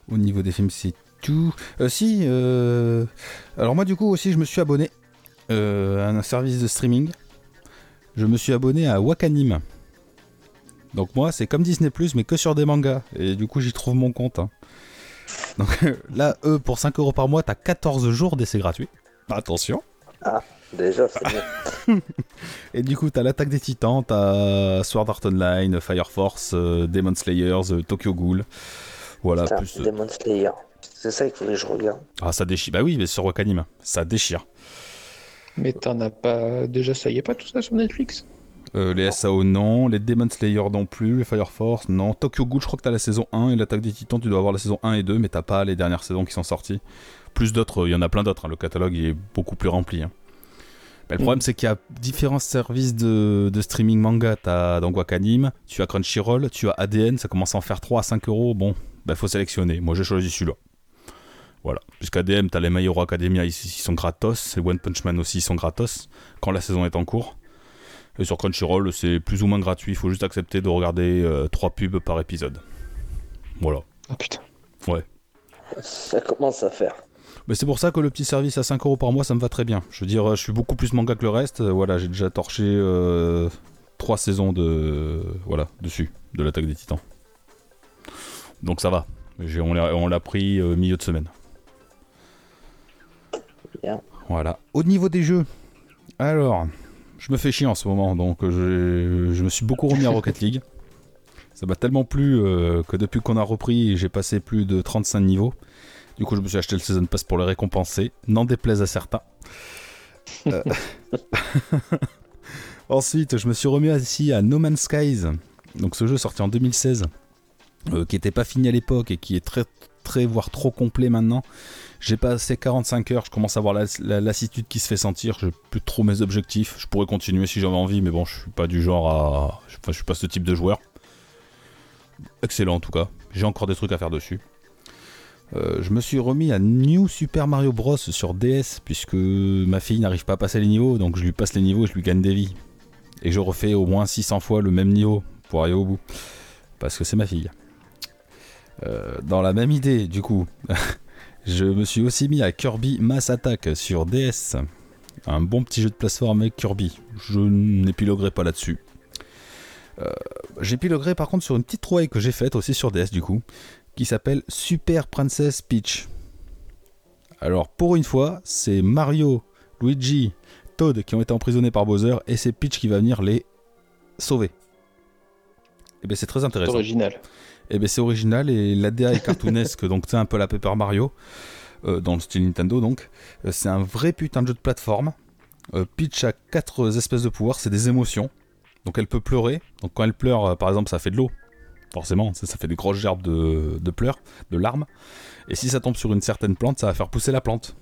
Au niveau des films, c'est tout. Euh, si, euh, alors moi du coup aussi, je me suis abonné euh, à un service de streaming. Je me suis abonné à Wakanim. Donc moi, c'est comme Disney Plus, mais que sur des mangas. Et du coup, j'y trouve mon compte. hein. Donc là, eux, pour 5 euros par mois, t'as 14 jours d'essai gratuit. Attention. Déjà, c'est bien. Et du coup, t'as l'attaque des titans, t'as Sword Art Online, Fire Force, euh, Demon Slayers, euh, Tokyo Ghoul. Voilà, Putain, plus. euh, Demon Slayer. C'est ça qu'il faudrait que je regarde. Ah, ça déchire. Bah oui, mais sur Wakanim, ça déchire. Mais t'en as pas. Déjà, ça y est pas tout ça sur Netflix? Euh, les SAO, non. Les Demon Slayer non plus. Les Fire Force, non. Tokyo Ghoul, je crois que t'as la saison 1 et l'attaque des titans, tu dois avoir la saison 1 et 2, mais t'as pas les dernières saisons qui sont sorties. Plus d'autres, il y en a plein d'autres. hein. Le catalogue est beaucoup plus rempli. hein. Le problème, c'est qu'il y a différents services de, de streaming manga. T'as donc Wakanim, tu as Crunchyroll, tu as ADN, ça commence à en faire 3 à 5 euros. Bon, bah faut sélectionner. Moi, j'ai choisi celui-là. Voilà. Puisqu'ADM, t'as les My Hero Academia, ils, ils sont gratos. Les One Punch Man aussi, ils sont gratos. Quand la saison est en cours. Et sur Crunchyroll, c'est plus ou moins gratuit. Il faut juste accepter de regarder 3 pubs par épisode. Voilà. Ah putain. Ça commence à faire. Mais c'est pour ça que le petit service à 5 euros par mois, ça me va très bien. Je veux dire, je suis beaucoup plus manga que le reste. Euh, Voilà, j'ai déjà torché 3 saisons de voilà dessus, de l'attaque des titans. Donc ça va. J'ai- On l'a on l'a pris euh, milieu de semaine. Voilà. Au niveau des jeux, alors, je me fais chier en ce moment, donc euh, je, me suis beaucoup remis à Rocket League. Ça m'a tellement plu euh, que depuis qu'on a repris, j'ai passé plus de 35 niveaux. Du coup, je me suis acheté le Season Pass pour le récompenser, n'en déplaise à certains. Euh, Ensuite, je me suis remis aussi à No Man's Skies. Donc ce jeu sorti en 2016, euh, qui n'était pas fini à l'époque et qui est très, très, voire trop complet maintenant. J'ai passé 45 heures, je commence à avoir la, la lassitude qui se fait sentir, j'ai plus trop mes objectifs. Je pourrais continuer si j'avais envie, mais bon, je suis pas du genre à. Enfin, je suis pas ce type de joueur. Excellent en tout cas. J'ai encore des trucs à faire dessus. Euh, je me suis remis à New Super Mario Bros sur DS puisque ma fille n'arrive pas à passer les niveaux, donc je lui passe les niveaux et je lui gagne des vies. Et je refais au moins 600 fois le même niveau pour aller au bout. Parce que c'est ma fille. Euh, dans la même idée, du coup, je me suis aussi mis à Kirby Mass Attack sur DS. Un bon petit jeu de plateforme avec Kirby. Je n'épiloguerai pas là-dessus. Euh, J'épiloguerai par contre sur une petite trouvaille que j'ai faite aussi sur DS du coup, qui s'appelle Super Princess Peach. Alors pour une fois, c'est Mario, Luigi, Toad qui ont été emprisonnés par Bowser et c'est Peach qui va venir les sauver. Et bien c'est très intéressant. Et ben c'est original et l'ADA est cartoonesque, donc c'est un peu la Paper Mario, euh, dans le style Nintendo donc. Euh, c'est un vrai putain de jeu de plateforme. Euh, Peach a quatre espèces de pouvoirs, c'est des émotions. Donc elle peut pleurer, donc quand elle pleure par exemple ça fait de l'eau. forcément, ça, ça fait des grosses gerbes de, de pleurs, de larmes. Et si ça tombe sur une certaine plante, ça va faire pousser la plante.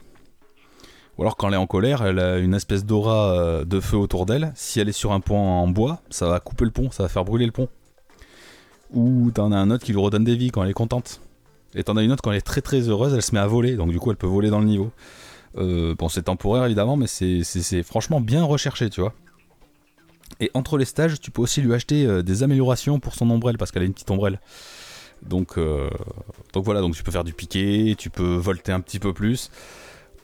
Ou alors quand elle est en colère, elle a une espèce d'aura de feu autour d'elle. Si elle est sur un pont en bois, ça va couper le pont, ça va faire brûler le pont. Ou t'en as un autre qui lui redonne des vies quand elle est contente. Et t'en as une autre quand elle est très très heureuse, elle se met à voler, donc du coup elle peut voler dans le niveau. Euh, bon, c'est temporaire évidemment, mais c'est- franchement bien recherché, tu vois. Et entre les stages, tu peux aussi lui acheter euh, des améliorations pour son ombrelle, parce qu'elle a une petite ombrelle. Donc, euh, donc voilà, donc tu peux faire du piqué, tu peux volter un petit peu plus.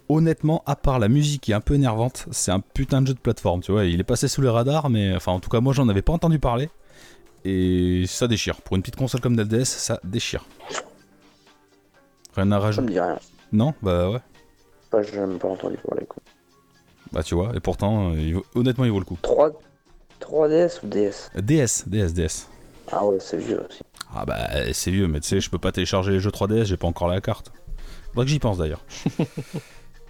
Honnêtement, à part la musique qui est un peu énervante, c'est un putain de jeu de plateforme, tu vois. Il est passé sous les radars, mais enfin, en tout cas, moi j'en avais pas entendu parler. Et ça déchire. Pour une petite console comme la DS, ça déchire. Rien à Ça me rajouter. dit rien. Non? Bah ouais. Pas, j'ai même pas entendu parler. Quoi. Bah tu vois, et pourtant, euh, il vaut- honnêtement, il vaut le coup. 3... 3DS ou DS DS, DS, DS. Ah ouais, c'est vieux aussi. Ah bah c'est vieux, mais tu sais, je peux pas télécharger les jeux 3DS, j'ai pas encore la carte. Faudrait que j'y pense d'ailleurs.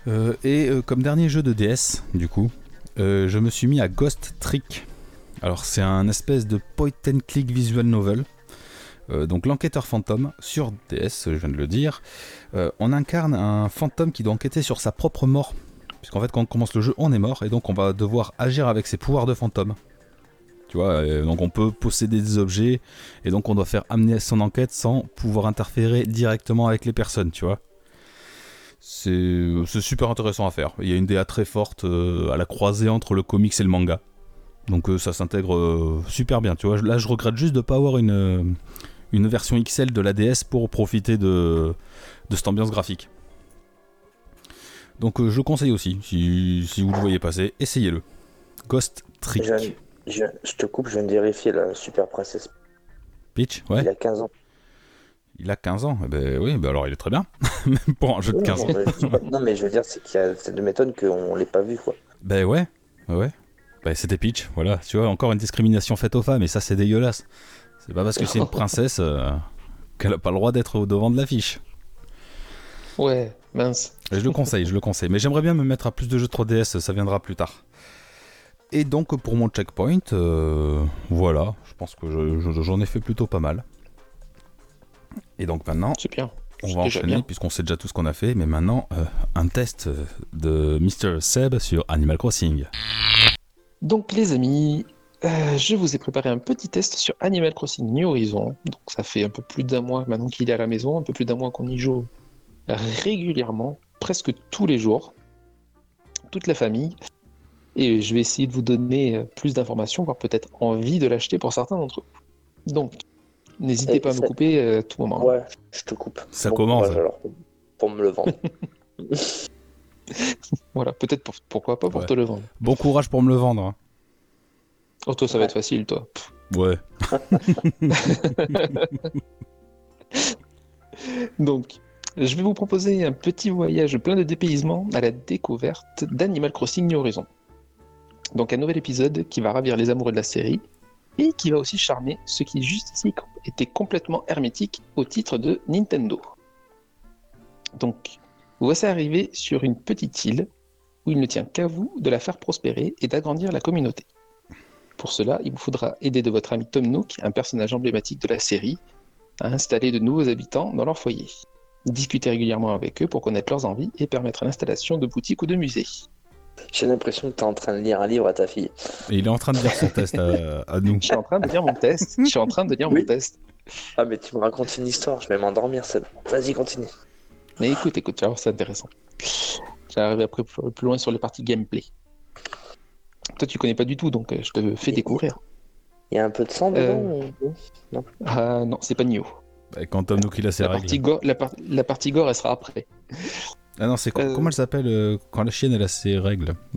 Euh, et euh, comme dernier jeu de DS, du coup, euh, je me suis mis à Ghost Trick. Alors c'est un espèce de point and click visual novel. Euh, donc l'enquêteur fantôme sur DS, je viens de le dire. Euh, on incarne un fantôme qui doit enquêter sur sa propre mort. Puisqu'en fait quand on commence le jeu, on est mort et donc on va devoir agir avec ses pouvoirs de fantôme. Tu vois, euh, donc on peut posséder des objets et donc on doit faire amener son enquête sans pouvoir interférer directement avec les personnes, tu vois. C'est super intéressant à faire. Il y a une DA très forte à la croisée entre le comics et le manga. Donc euh, ça s'intègre euh, super bien, tu vois. Là je regrette juste de pas avoir une, euh, une version XL de la DS pour profiter de, de cette ambiance graphique. Donc euh, je conseille aussi, si, si vous le voyez passer, essayez-le. Ghost Trick. Je, je, je te coupe, je viens de vérifier la Super Princesse. Pitch, ouais. Il a 15 ans. Il a 15 ans. Eh ben oui, ben alors il est très bien. Même pour un jeu de 15 ans. non, mais je veux dire, c'est qu'il y a... ça m'étonne qu'on l'ait pas vu, quoi. Ben ouais, ouais, Ben c'était Peach, voilà. Tu vois, encore une discrimination faite aux femmes, et ça c'est dégueulasse. C'est pas parce que c'est une princesse euh, qu'elle a pas le droit d'être au devant de l'affiche. Ouais, mince. Et Je le conseille, je le conseille. Mais j'aimerais bien me mettre à plus de jeux 3DS, ça viendra plus tard. Et donc pour mon checkpoint, euh, voilà, je pense que je- je- j'en ai fait plutôt pas mal. Et donc maintenant, bien. on va enchaîner puisqu'on sait déjà tout ce qu'on a fait, mais maintenant euh, un test de Mr. Seb sur Animal Crossing. Donc les amis, euh, je vous ai préparé un petit test sur Animal Crossing New Horizon. Donc ça fait un peu plus d'un mois maintenant qu'il est à la maison, un peu plus d'un mois qu'on y joue régulièrement, presque tous les jours, toute la famille. Et je vais essayer de vous donner euh, plus d'informations, voire peut-être envie de l'acheter pour certains d'entre vous. Donc, n'hésitez Et pas à me couper euh, à tout moment. Ouais, je te coupe. Ça Bon commence. alors, pour me le vendre. Voilà, peut-être pour- pourquoi pas pour Ouais. te le vendre. Bon courage pour me le vendre. hein. Oh, toi, ça va être facile, toi. Ouais. Donc, je vais vous proposer un petit voyage plein de dépaysement à la découverte d'Animal Crossing New Horizon. Donc, un nouvel épisode qui va ravir les amoureux de la série et qui va aussi charmer ceux qui jusqu'ici étaient complètement hermétiques au titre de Nintendo. Donc, vous voici arrivé sur une petite île où il ne tient qu'à vous de la faire prospérer et d'agrandir la communauté. Pour cela, il vous faudra aider de votre ami Tom Nook, un personnage emblématique de la série, à installer de nouveaux habitants dans leur foyer. Discuter régulièrement avec eux pour connaître leurs envies et permettre l'installation de boutiques ou de musées. J'ai l'impression que t'es en train de lire un livre à ta fille. Et il est en train de dire son test à, à nous. Je suis en train de lire mon test. Je suis en train de lire Oui. mon test. Ah, mais tu me racontes une histoire, je vais m'endormir. Vas-y, continue. Mais écoute, écoute, tu vas voir, c'est intéressant. J'arrive après plus loin sur les parties gameplay. Toi, tu connais pas du tout, donc euh, je te fais découvrir. Il y a un peu de sang Euh, dedans ou- Ah non, c'est pas Nioh. Bah, Quand Tom Nook il a ses La règles. partie, gore, la, par- la partie gore, elle sera après. Ah non, c'est quoi- Euh. comment elle s'appelle euh, quand la chienne elle a ses règles?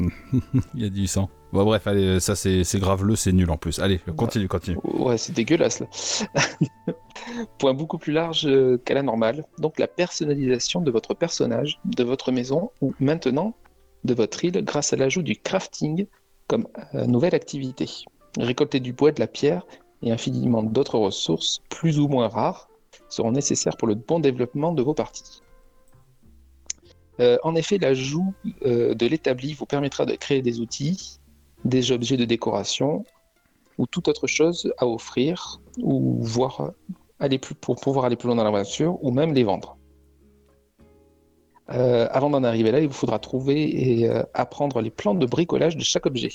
Il y a du sang. Bon bref, allez, ça c'est graveleux, c'est nul en plus. Allez, continue, continue. Ouais, c'est dégueulasse là. Point beaucoup plus large euh, qu'à la normale. Donc la personnalisation de votre personnage, de votre maison ou maintenant de votre île grâce à l'ajout du crafting comme euh, nouvelle activité. Récolter du bois, de la pierre et infiniment d'autres ressources plus ou moins rares seront nécessaires pour le bon développement de vos parties. Euh, en effet, l'ajout euh, de l'établi vous permettra de créer des outils, des objets de décoration ou toute autre chose à offrir ou voir aller plus pour pouvoir aller plus loin dans l'aventure ou même les vendre. Euh, avant d'en arriver là, il vous faudra trouver et apprendre les plans de bricolage de chaque objet.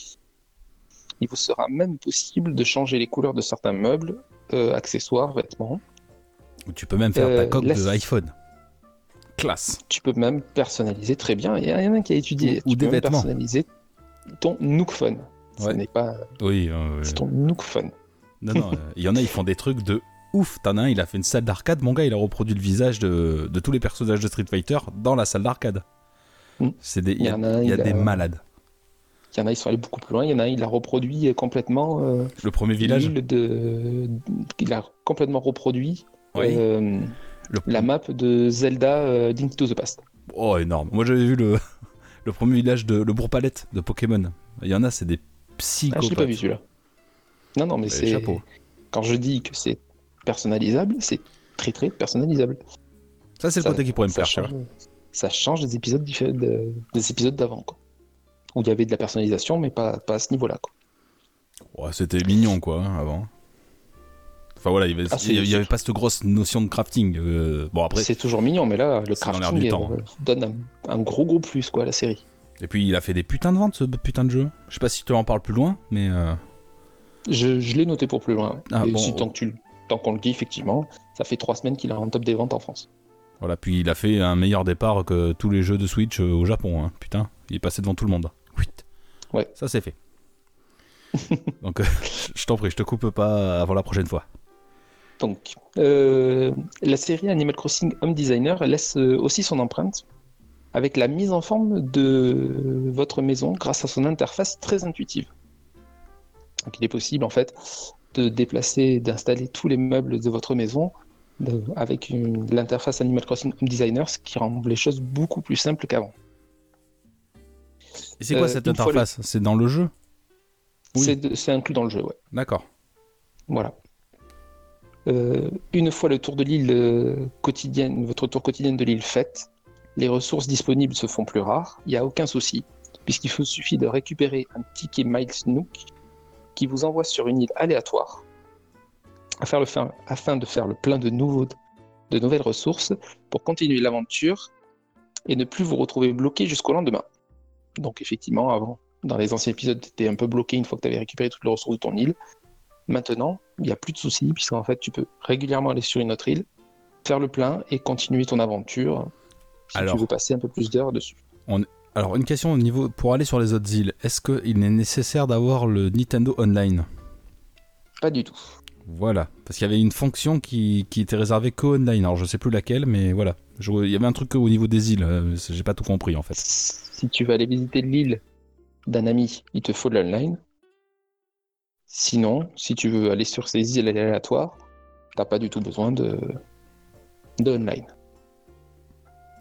Il vous sera même possible de changer les couleurs de certains meubles, accessoires, vêtements. Ou tu peux même faire ta coque de iPhone. Classe. Tu peux même personnaliser très bien. Il y en a un qui a étudié. Ou- ou tu des peux même vêtements. personnaliser ton Nook Phone. Ce Ouais. n'est pas. Oui, euh, C'est ton Nook Phone. non, non, euh, il y en a, ils font des trucs de ouf. T'en as un, il a fait une salle d'arcade. Mon gars, il a reproduit le visage de, de tous les personnages de Street Fighter dans la salle d'arcade. Mm. C'est des, il y a, y en a un, il y a il a- des malades. Il y en a, ils sont allés beaucoup plus loin. Il y en a un, il a reproduit complètement euh, Le premier village, de. Il a complètement reproduit oui. euh, Le- la map de Zelda euh, Link to the Past. Oh, énorme. Moi, j'avais vu le, le premier village de le Bourg-Palette de Pokémon. Il y en a, c'est des Ah, psychopathes. je l'ai pas vu celui-là. Non, non, mais c'est. chapeau. Quand je dis que c'est personnalisable, c'est très très personnalisable. Ça, c'est le côté qui pourrait me faire. change, ça change des épisodes diffé- de- des épisodes d'avant, quoi. Où il y avait de la personnalisation, mais pas, pas à ce niveau-là, quoi. Ouais, c'était mignon, quoi, hein, avant. Enfin voilà, il y avait, Ah, c'est- il y avait pas cette grosse notion de crafting. euh, bon, après, C'est toujours mignon, mais là, le crafting du euh, temps. donne un, un gros gros plus, quoi, à la série. Et puis il a fait des putains de ventes ce putain de jeu. Je sais pas si tu en parles plus loin, mais euh, Je, je l'ai noté pour plus loin. Ah, bon. si, tant que tu le- tant qu'on le dit, effectivement, ça fait trois semaines qu'il est en top des ventes en France. voilà. Puis il a fait un meilleur départ que tous les jeux de Switch au Japon. hein. Putain, il est passé devant tout le monde. Oui. Ouais. Ça c'est fait. Donc euh, je t'en prie, je te coupe pas avant la prochaine fois. Donc, euh, la série Animal Crossing Home Designer laisse euh, aussi son empreinte avec la mise en forme de votre maison grâce à son interface très intuitive. Donc, il est possible en fait de déplacer, d'installer tous les meubles de votre maison de- avec l'interface Animal Crossing Home Designer, ce qui rend les choses beaucoup plus simples qu'avant. Et c'est quoi Euh, cette le- interface? C'est dans le jeu? Oui. C'est inclus dans le jeu, ouais. D'accord. Voilà. Euh, une fois le tour de l'île euh, quotidienne, votre tour quotidien de l'île fait, les ressources disponibles se font plus rares. Il n'y a aucun souci, puisqu'il faut- suffit de récupérer un ticket Miles Nook qui vous envoie sur une île aléatoire afin, de faire le plein de, de nouvelles ressources pour continuer l'aventure et ne plus vous retrouver bloqué jusqu'au lendemain. Donc effectivement, avant, dans les anciens épisodes, tu étais un peu bloqué une fois que tu avais récupéré toutes les ressources de ton île. Maintenant, il n'y a plus de soucis, puisqu'en fait, tu peux régulièrement aller sur une autre île, faire le plein et continuer ton aventure si Alors. tu veux passer un peu plus d'heures dessus. Alors une question au niveau pour aller sur les autres îles. Est-ce qu'il est nécessaire d'avoir le Nintendo Online? Pas du tout. Voilà, parce qu'il y avait une fonction qui, qui était réservée qu'au online. Alors je sais plus laquelle, mais voilà. Je- il y avait un truc au niveau des îles. euh, J'ai pas tout compris en fait. Si tu veux aller visiter l'île d'un ami, il te faut de l'online. Sinon, si tu veux aller sur ces îles aléatoires, t'as pas du tout besoin de, de online.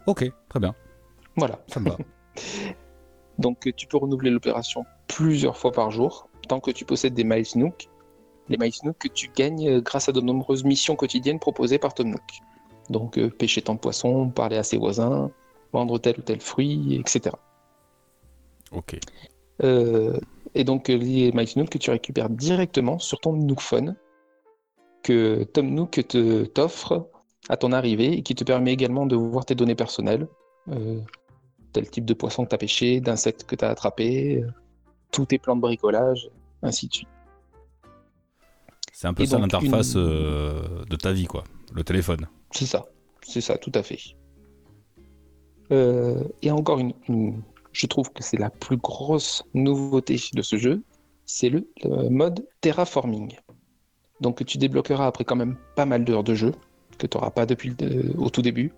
Ok, très bien, Voilà. ça me va. Donc tu peux renouveler l'opération plusieurs fois par jour, tant que tu possèdes des Miles Nook. Les Miles Nook que tu gagnes euh, grâce à de nombreuses missions quotidiennes proposées par Tom Nook. Donc euh, pêcher tant de poissons, parler à ses voisins, vendre tel ou tel fruit, etc. ok. Euh, et donc euh, les Miles Nook que tu récupères directement sur ton Nook Phone, que Tom Nook te t'offre à ton arrivée et qui te permet également de voir tes données personnelles, euh, tel type de poisson que tu as pêché, d'insectes que tu as attrapé, euh, tous tes plans de bricolage, ainsi de suite. C'est un peu Et ça l'interface une- euh, de ta vie, quoi. Le téléphone. C'est ça, c'est ça, tout à fait. Et encore une, une- je trouve que c'est la plus grosse nouveauté de ce jeu, c'est le, le mode terraforming. Donc tu débloqueras après quand même pas mal d'heures de jeu que tu n'auras pas depuis le- au tout début,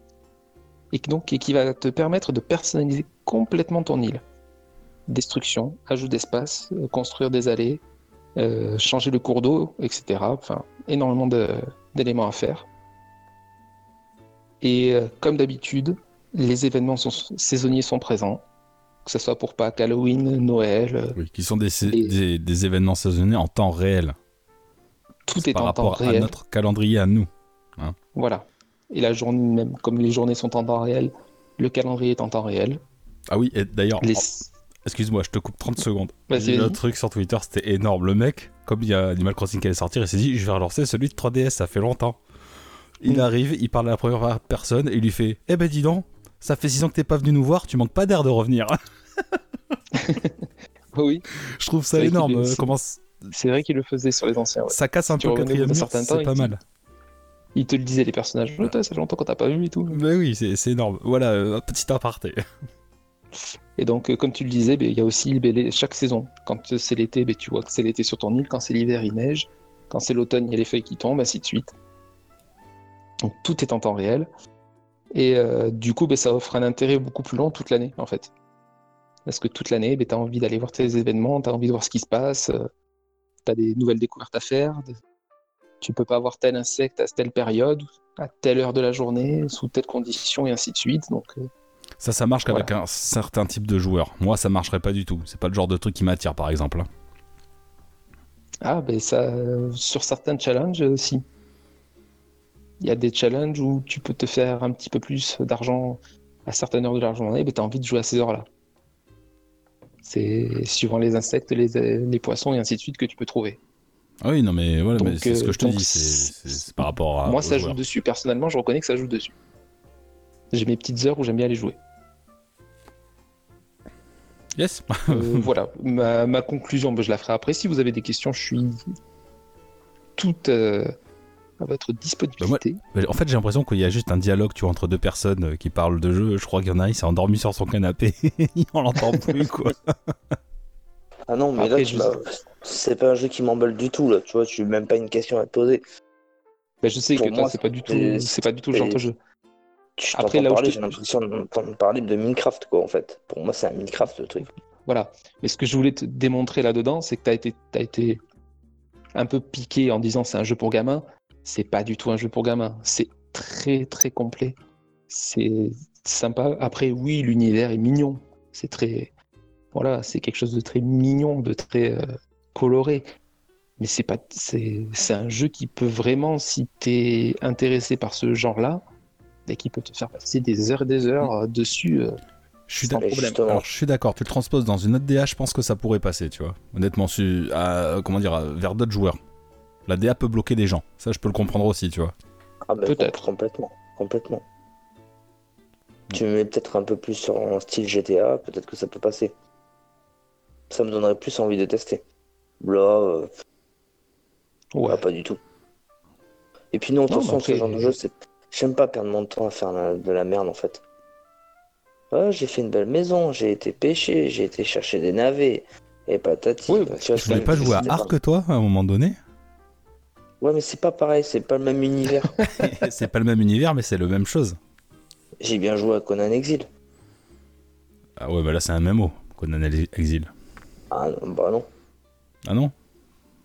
et donc et qui va te permettre de personnaliser complètement ton île. Destruction, ajout d'espace, euh, construire des allées, euh, changer le cours d'eau, etc. Enfin, énormément d'éléments à faire. Et euh, comme d'habitude, les événements sont- saisonniers sont présents, que ce soit pour Pâques, Halloween, Noël, euh, Oui, qui sont des, Et- des, des événements saisonniers en temps réel. tout est par en temps rapport à réel. notre calendrier à nous. Voilà. Et la journée, même comme les journées sont en temps réel, le calendrier est en temps réel. Ah oui, et d'ailleurs, Les... Excuse-moi, je te coupe 30 secondes. Vas-y. truc sur Twitter, c'était énorme. Le mec, comme il y a Animal Crossing qui allait sortir, il s'est dit je vais relancer celui de 3DS, ça fait longtemps. Il Mm. arrive, il parle à la première personne et il lui fait Eh ben dis donc, ça fait 6 ans que t'es pas venu nous voir, tu manques pas d'air de revenir. Oui, je trouve ça énorme. euh, c'est- Comment c- c'est vrai qu'il le faisait sur les anciens. ouais. ça casse un Tu peu au quatrième mur, c'est pas il- mal. Il te le disait, les personnages. Oh, ça fait longtemps qu'on t'a pas vu et tout. Mais oui, c'est énorme. Voilà, euh, un petit aparté. Et donc, euh, comme tu le disais, ben, il y a aussi ben, les- chaque saison. Quand c'est l'été, ben, tu vois que c'est l'été sur ton île. Quand c'est l'hiver, il neige. Quand c'est l'automne, il y a les feuilles qui tombent, ainsi de suite. Donc, tout est en temps réel. Et euh, du coup, ben, ça offre un intérêt beaucoup plus long toute l'année, en fait. Parce que toute l'année, ben, tu as envie d'aller voir tes événements, tu as envie de voir ce qui se passe, tu as des nouvelles découvertes à faire. de- Tu peux pas avoir tel insecte à telle période, à telle heure de la journée, sous telle condition, et ainsi de suite. Donc, euh, Ça, ça marche qu'avec un certain type de joueur. Moi, ça marcherait pas du tout. C'est pas le genre de truc qui m'attire, par exemple. hein. Ah, ben ça, euh, sur certains challenges, euh, si. Il y a des challenges où tu peux te faire un petit peu plus d'argent à certaines heures de la journée, ben tu as envie de jouer à ces heures-là. C'est suivant les insectes, les, les poissons et ainsi de suite que tu peux trouver. Ah oui, non, mais voilà, mais c'est ce que euh, je te donc, dis. C'est par rapport à. Moi, ça joue dessus. Personnellement, je reconnais que ça joue dessus. J'ai mes petites heures où j'aime bien aller jouer. Yes. Euh, voilà, ma, ma conclusion, ben, je la ferai après. Si vous avez des questions, je suis tout euh, à votre disponibilité. Mais En fait, j'ai l'impression qu'il y a juste un dialogue tu vois, entre deux personnes euh, qui parlent de jeu. Je crois qu'il y en a un, il s'est endormi sur son canapé. il en entend plus, quoi. Ah non, mais Après, là, je- tu m'as- c'est pas un jeu qui m'emballe du tout, là. Tu vois, tu même pas une question à te poser. Ben, je sais Pour que toi, moi, c'est pas du tout, c'est- pas du tout le genre de jeu. Tu Après, là où parler, je te- j'ai l'impression d'entendre parler de Minecraft, quoi, en fait. Pour moi, c'est un Minecraft, le truc. Voilà. Mais ce que je voulais te démontrer là-dedans, c'est que tu as été, t'as été un peu piqué en disant c'est un jeu pour gamins. C'est pas du tout un jeu pour gamins. C'est très très complet. C'est sympa. Après, oui, l'univers est mignon. C'est très. Voilà, c'est quelque chose de très mignon, de très euh, coloré. Mais c'est pas. C'est un jeu qui peut vraiment, si tu es intéressé par ce genre-là, et qui peut te faire passer des heures et des heures euh, dessus. euh, Je suis d'accord. Alors, je suis d'accord. Tu le transposes dans une autre DA, je pense que ça pourrait passer, tu vois. Honnêtement, su- à- comment dire, à- vers d'autres joueurs. La DA peut bloquer des gens. Ça, je peux le comprendre aussi, tu vois. ah, ben, Peut-être. Complètement. Complètement. Tu me mets peut-être un peu plus sur un style GTA, peut-être que ça peut passer. Ça me donnerait plus envie de tester. Là, euh, ouais. ah, pas du tout. Et puis non, façon, ce genre de jeu, c'est... J'aime pas perdre mon temps à faire la- de la merde, en fait. Ah, j'ai fait une belle maison, j'ai été pêcher, j'ai été chercher des navets, et patati. Oui, bah, bah, tu vois, voulais pas jouer à Arc, toi, à un moment donné? Ouais, mais c'est pas pareil, c'est pas le même univers. C'est pas le même univers, mais c'est la même chose. J'ai bien joué à Conan Exil. Ah ouais, bah là, c'est un MMO, Conan Exil. Ah non, bah non. Ah non?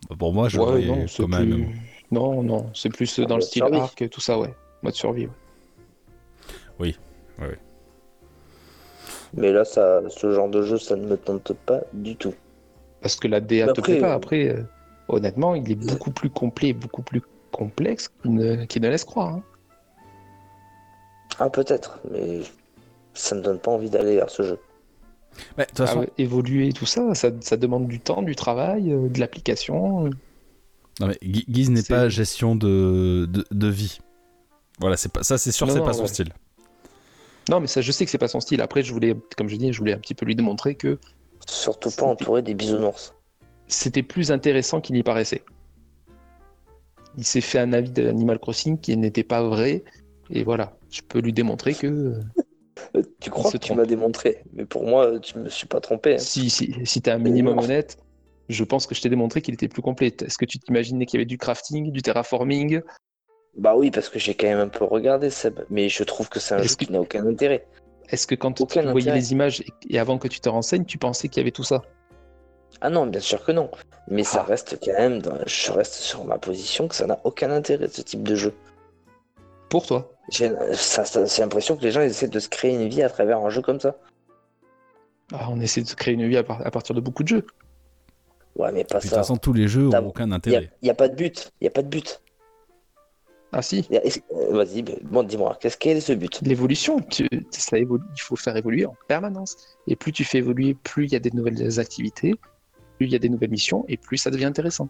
Bah, Pour moi, je Ouais, voyais non, comme un plus- MMO. Non, non, c'est plus Ah, dans le style survie. arc et tout ça, ouais. Mode survie. ouais. Mais là, ça, ce genre de jeu, ça ne me tente pas du tout. Parce que la DA te Après, plaît pas. euh, Après, euh, honnêtement, il est beaucoup plus complet, beaucoup plus complexe qu'il ne, qu'il ne laisse croire. hein. Ah, peut-être, mais ça me donne pas envie d'aller vers ce jeu. Bah, de toute Ah façon, évoluer, tout ça, ça, ça demande du temps, du travail, euh, de l'application. non, mais Gu- Guise n'est pas gestion de, de, de vie. Voilà, c'est pas, ça, c'est sûr, Non, c'est pas son ouais. style. Non, mais ça, je sais que c'est pas son style. Après, je voulais, comme je dis, je voulais un petit peu lui démontrer que Surtout pas entouré des bisounours. C'était plus intéressant qu'il n'y paraissait. Il s'est fait un avis d'Animal Crossing qui n'était pas vrai. Et voilà, je peux lui démontrer que euh, Tu crois que tu m'as démontré, mais pour moi, tu me suis pas trompé. hein. si, si, si tu es un minimum non. honnête, je pense que je t'ai démontré qu'il était plus complet. Est-ce que tu t'imaginais qu'il y avait du crafting, du terraforming? Bah oui, parce que j'ai quand même un peu regardé, Seb, mais je trouve que c'est un jeu que- qui n'a aucun intérêt. Est-ce que quand Aucun tu voyais les images et avant que tu te renseignes, tu pensais qu'il y avait tout ça? Ah non, bien sûr que non. Mais ça Ah. reste quand même, dans- je reste sur ma position que ça n'a aucun intérêt, ce type de jeu. Pour toi J'ai ça, ça- l'impression que les gens ils essaient de se créer une vie à travers un jeu comme ça. Ah, On essaie de se créer une vie à, par- à partir de beaucoup de jeux. Ouais, mais pas Puis, de toute ça. façon, tous les jeux T'as- ont aucun Il n'y a, intérêt. y a pas de but. Il y a pas de but. Ah si, euh, Vas-y, bon, dis-moi, qu'est-ce quel est ce but? L'évolution, tu- ça évolue, il faut faire évoluer en permanence. Et plus tu fais évoluer, plus il y a des nouvelles activités, plus il y a des nouvelles missions, et plus ça devient intéressant.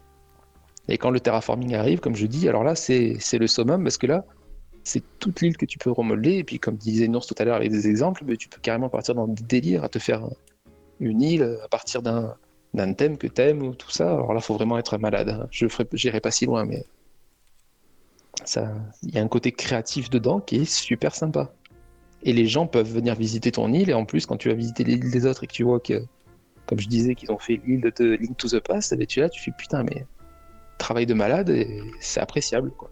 Et quand le terraforming arrive, comme je dis, alors là, c'est le summum, parce que là, c'est toute l'île que tu peux remodeler, et puis comme disait Nours tout à l'heure avec des exemples, mais tu peux carrément partir dans des délires à te faire une île à partir d'un thème que t'aimes ou tout ça. Alors là, faut vraiment être malade. hein. Je j'irai pas si loin, mais ça, il y a un côté créatif dedans qui est super sympa. Et les gens peuvent venir visiter ton île, et en plus, quand tu vas visiter l'île des autres et que tu vois que, comme je disais, qu'ils ont fait l'île de Link to the Past, eh ben, tu es là, tu fais putain, mais travail de malade, et c'est appréciable, quoi.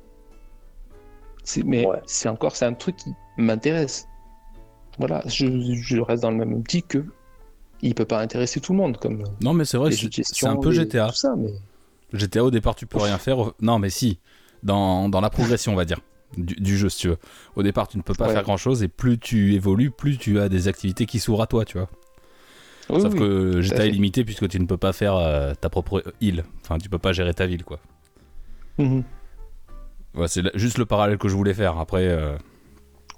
C'est, mais Ouais. c'est encore, c'est un truc qui m'intéresse. Voilà, je, je reste dans le même optique que il peut pas intéresser tout le monde, comme Non, mais c'est vrai, c'est de un peu GTA. tout ça, mais GTA, au départ, tu peux rien faire. Non, mais si. Dans, dans la progression, on va dire, du, du jeu, si tu veux. Au départ, tu ne peux pas Ouais. faire grand chose, et plus tu évolues, plus tu as des activités qui s'ouvrent à toi, tu vois. Oui, Sauf oui. que GTA est limité puisque tu ne peux pas faire euh, ta propre île. Enfin, tu peux pas gérer ta ville, quoi. Mhm. Ouais, c'est juste le parallèle que je voulais faire. Après, euh,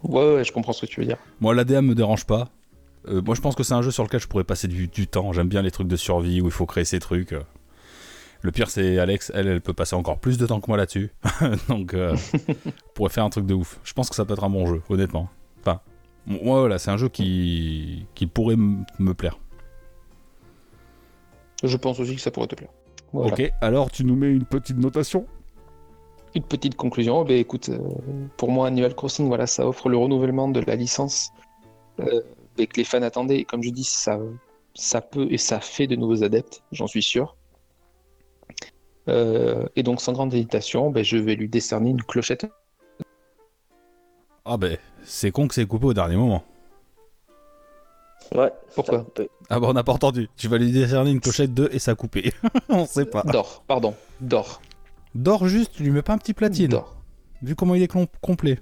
Ouais, ouais, je comprends ce que tu veux dire. moi, l'ADM me dérange pas. Euh, moi, je pense que c'est un jeu sur lequel je pourrais passer du, du temps. J'aime bien les trucs de survie où il faut créer ces trucs. Le pire, c'est Alex. Elle, elle peut passer encore plus de temps que moi là-dessus. Donc, euh, on pourrait faire un truc de ouf. Je pense que ça peut être un bon jeu, honnêtement. Enfin, moi, voilà, c'est un jeu qui, qui pourrait me plaire. Je pense aussi que ça pourrait te plaire. Voilà. Ok, alors tu nous mets une petite notation Une petite conclusion, ben écoute, euh, pour moi, Animal Crossing, voilà, ça offre le renouvellement de la licence euh, ben, que les fans attendaient. Et comme je dis, ça, ça peut et ça fait de nouveaux adeptes, j'en suis sûr. Euh, et donc, sans grande hésitation, ben, je vais lui décerner une clochette. Ah ben, c'est con que c'est coupé au dernier moment. Ouais. Pourquoi Ah bah on n'a pas entendu. Tu vas lui décerner une clochette 2 et ça a coupé. on sait pas. D'or, pardon, d'or. D'or juste, tu lui mets pas un petit platine. D'or. Vu comment il est complet.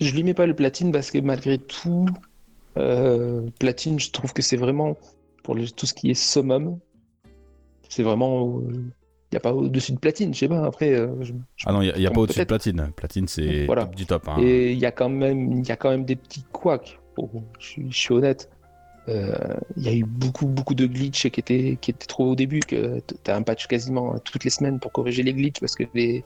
Je lui mets pas le platine parce que malgré tout, euh, platine, je trouve que c'est vraiment pour le- tout ce qui est summum, c'est vraiment, il n'y a pas au-dessus de platine, je sais pas. Après, euh, je- je- Ah non, il n'y a, pas au-dessus de platine. Platine c'est Voilà. top du top. hein. et il y a quand même, il y a quand même des petits couacs. Je, suis- je suis honnête. Euh, Il y a eu beaucoup, beaucoup de glitches qui étaient, qui étaient trop au début. Que tu as un patch quasiment toutes les semaines pour corriger les glitches parce que les,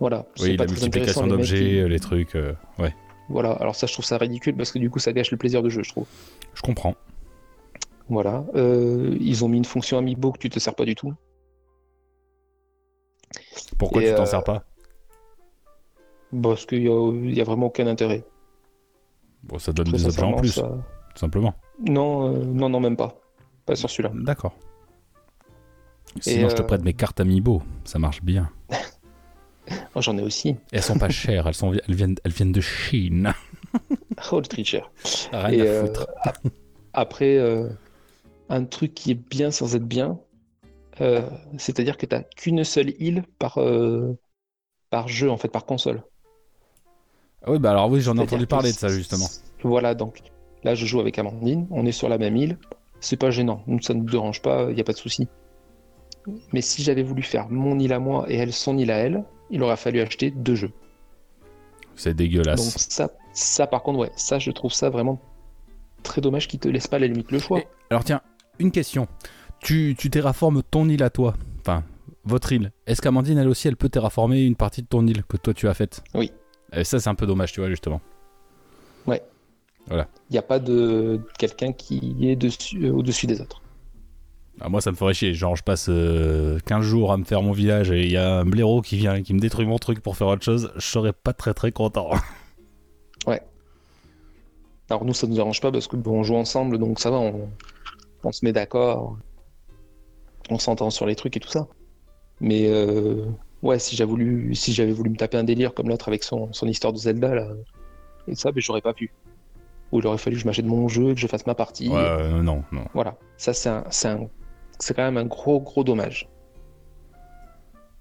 voilà, Oui, pas la multiplication les d'objets, qui- euh, les trucs. euh, ouais, Voilà. Alors ça, je trouve ça ridicule parce que du coup, ça gâche le plaisir de jeu, je trouve. je comprends. Voilà. Euh, ils ont mis une fonction amiibo que tu te sers pas du tout. Pourquoi Et, tu t'en euh, sers pas? Parce qu'il y a, il y a vraiment aucun intérêt. Bon, ça donne des objets en plus, ça- tout simplement. Non, euh, non, non, même pas. Pas sur celui-là. D'accord. Sinon, je te euh, prête mes cartes Amiibo. Ça marche bien. Oh, J'en ai aussi. Elles sont pas chères. Elles, sont, elles, viennent, elles viennent de Chine. Oh, le tricher. Rien Et, à foutre. ap- après, euh, un truc qui est bien sans être bien, c'est-à-dire que tu n'as qu'une seule île par, par jeu, en fait, par console. Ah oui, bah alors oui, j'en ai entendu parler de ça, justement. Voilà, donc là, je joue avec Amandine, on est sur la même île. C'est pas gênant, ça ne nous dérange pas, il n'y a pas de souci. Mais si j'avais voulu faire mon île à moi et elle son île à elle, il aurait fallu acheter deux jeux. C'est Donc dégueulasse. ça, ça par contre, ouais, ça je trouve ça vraiment très dommage qu'ils te laissent pas à la limite le choix. Et- Alors tiens, une question. Tu, tu terraformes ton île à toi. Enfin, votre île. Est-ce qu'Amandine, elle aussi, elle peut terraformer une partie de ton île que toi tu as faite? Oui. Et ça, c'est un peu dommage, tu vois, justement. Il n'y a pas de quelqu'un qui est dessus, euh, au-dessus des autres. Ah, moi, ça me ferait chier. Genre, je passe euh, 15 jours à me faire mon village et il y a un blaireau qui vient et qui me détruit mon truc pour faire autre chose. Je serais pas très très content. Alors nous, ça nous arrange pas parce que bon, on joue ensemble, donc ça va, on, on se met d'accord, on s'entend sur les trucs et tout ça. Mais euh, ouais, si j'avais voulu, si j'avais voulu me taper un délire comme l'autre avec son, son histoire de Zelda là, et ça, ben, j'aurais pas pu. Ou il aurait fallu que je m'achète mon jeu, que je fasse ma partie. Ouais, euh, non, non. Voilà, ça c'est un, c'est un- c'est quand même un gros gros dommage.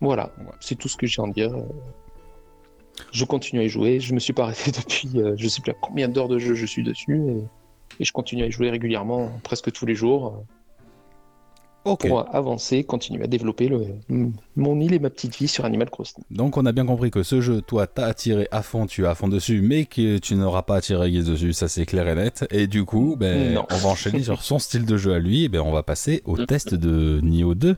Voilà, Ouais. c'est tout ce que j'ai à en dire. Je continue à y jouer, je me suis pas arrêté depuis, euh, je sais plus à combien d'heures de jeu je suis dessus, et, et je continue à y jouer régulièrement, presque tous les jours. Ok. pour avancer, continuer à développer le, mon île et ma petite vie sur Animal Crossing. Donc on a bien compris que ce jeu, toi, t'as attiré à fond, tu es à fond dessus, mais que tu n'auras pas attiré Guise dessus, ça c'est clair et net. Et du coup, ben, Non. on va enchaîner sur son style de jeu à lui, et ben, on va passer au Mm. test de Nioh 2.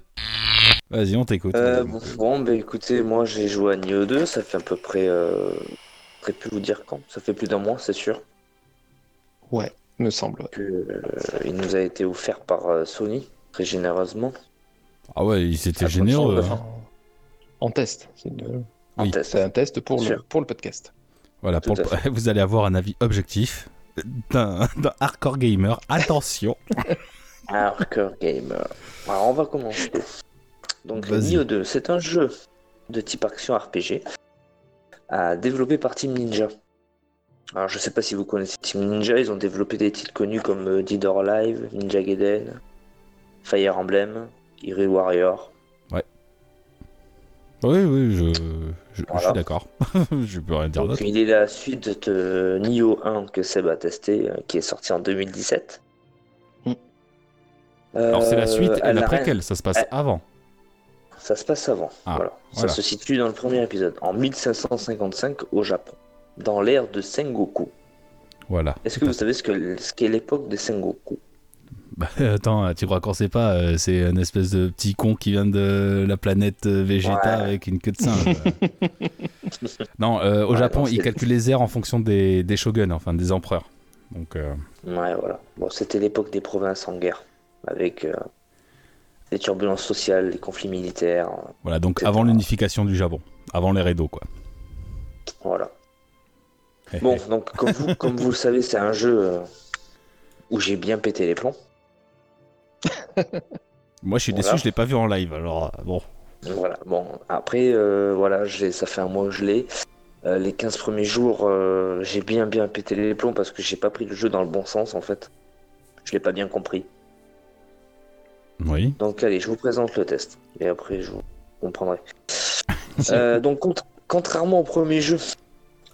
Vas-y, on t'écoute. Euh, bon, bon, bah écoutez, moi j'ai joué à Nioh 2, ça fait à peu près. Euh... Je plus vous dire quand, ça fait plus d'un mois, c'est sûr. Ouais, me semble. ouais. Que, euh, il nous a été offert par euh, Sony, très généreusement. Ah ouais, il s'était ça généreux. hein. En, test. Une- Oui. test. c'est un test pour le, pour le podcast. Voilà, pour- vous allez avoir un avis objectif d'un hardcore gamer. Attention. Hardcore Gamer. Alors on va commencer. Donc. Nioh 2, c'est un jeu de type action RPG à développé par Team Ninja. Alors je sais pas si vous connaissez Team Ninja, ils ont développé des titres connus comme euh, Dead or Alive, Ninja Gaiden, Fire Emblem, Hyrule Warrior. Oui, oui, je, je, je Voilà. suis d'accord. je peux rien dire Donc d'autre. il est la suite de Nioh 1 que Seb a testé, euh, qui est sorti en 2017. Mm. Alors c'est la Euh, suite et la préquelle, ça se passe avant. Ça se passe avant. Ah, voilà. voilà. Ça se situe dans le premier épisode, en 1555 au Japon, dans l'ère de Sengoku. Voilà. Est-ce que vous savez ce que ce qu'est l'époque de Sengoku? Bah, attends, tu crois qu'on sait pas euh, C'est un espèce de petit con qui vient de la planète euh, Vegeta Ouais. avec une queue de singe. non, euh, au Ouais, Japon, non, ils calculent les airs en fonction des, des shoguns, enfin des empereurs. Donc, euh, Ouais, voilà. Bon, c'était l'époque des provinces en guerre, avec euh, les turbulences sociales, les conflits militaires. voilà, donc avant l'unification du Japon, avant les Edo, quoi. Voilà. Bon, donc comme vous, comme vous le savez, c'est un jeu où j'ai bien pété les plombs. Moi, je suis Voilà. déçu, je l'ai pas vu en live. Alors, euh, bon, Voilà. Bon, après, euh, voilà, ça fait un mois que je l'ai. Euh, les 15 premiers jours, euh, j'ai bien bien pété les plombs parce que j'ai pas pris le jeu dans le bon sens en fait. Je l'ai pas bien compris. oui. Donc allez, je vous présente le test. Et après, je vous comprendrez. Euh, donc, cont- contrairement au premier jeu,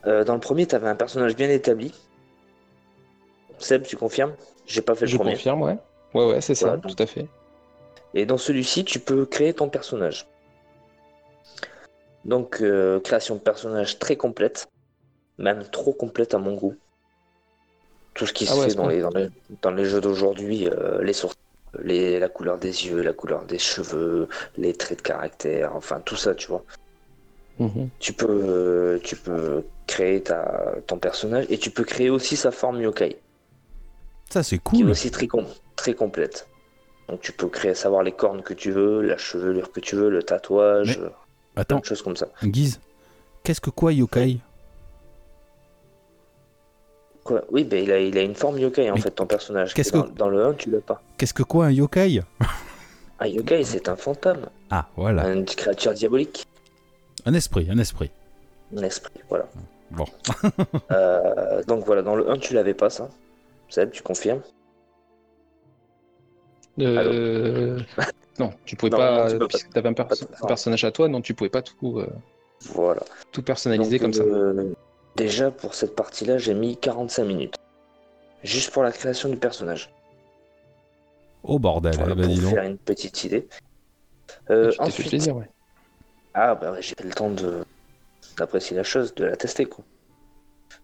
euh, dans le premier, tu avais un personnage bien établi. Seb, tu confirmes? J'ai pas fait le Je premier. confirme, ouais. Ouais, ouais, c'est ça, Voilà, donc- tout à fait. Et dans celui-ci, tu peux créer ton personnage. Donc, euh, création de personnage très complète, même trop complète à mon goût. Tout ce qui se Ah ouais, fait dans les, dans, les, dans les jeux d'aujourd'hui, euh, les sourcils, les, la couleur des yeux, la couleur des cheveux, les traits de caractère, enfin tout ça, tu vois. Mhm. Tu peux, euh, tu peux créer ta, ton personnage et tu peux créer aussi sa forme yokai, Ça, c'est qui est cool. aussi très, com- très complète. Donc tu peux créer, savoir les cornes que tu veux, la chevelure que tu veux, le tatouage, Mais- euh, plein Attends, de choses comme ça. Guise, qu'est-ce que quoi, yokai? Quoi? Oui, ben il, a, il a une forme yokai en Mais fait, ton personnage. qu'est-ce dans, que- dans le 1, tu l'as pas. Qu'est-ce que quoi, un yokai? Un yokai, c'est un fantôme, Ah, voilà. une créature diabolique, Un esprit, un esprit. un esprit, voilà. Bon. Euh, donc voilà, dans le 1, tu l'avais pas ça. Seb, tu confirmes? Euh, non, tu pouvais Non, pas, non, tu pas. avais un, Pas personnage à toi, non, tu pouvais pas tout, euh, Voilà. tout personnaliser Donc, comme ça. euh, déjà, pour cette partie-là, j'ai mis 45 minutes. Juste pour la création du personnage. Oh bordel, Voilà, ben, pour dis donc. faire une petite idée. Euh, tu t'es fait ensuite, plaisir, ouais. Ah bah ouais, j'ai le temps de d'apprécier la chose, de la tester quoi.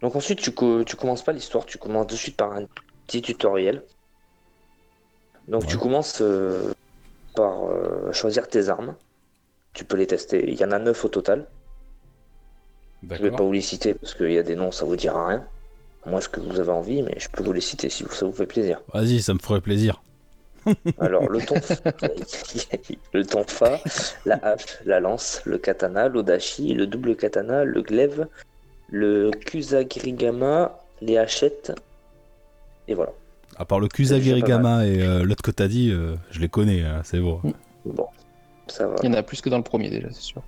Donc ensuite tu, co- tu commences pas l'histoire, tu commences de suite par un petit tutoriel. Donc tu commences euh, par euh, choisir tes armes. Tu peux les tester. Il y en a 9 au total. Je vais pas vous les citer parce qu'il y a des noms, ça vous dira rien. Moi ce que vous avez envie, mais je peux vous les citer si ça vous fait plaisir. Vas-y, ça me ferait plaisir. Alors le ton, le tonfa, la hache, la lance, le katana, l'odashi, le double katana, le glaive, le kusagirigama, les hachettes, et voilà. À part le Kusagirigama et euh, l'autre que t'as dit, euh, je les connais, hein, c'est bon. Bon, ça va. Il y en a plus que dans le premier déjà, c'est sûr.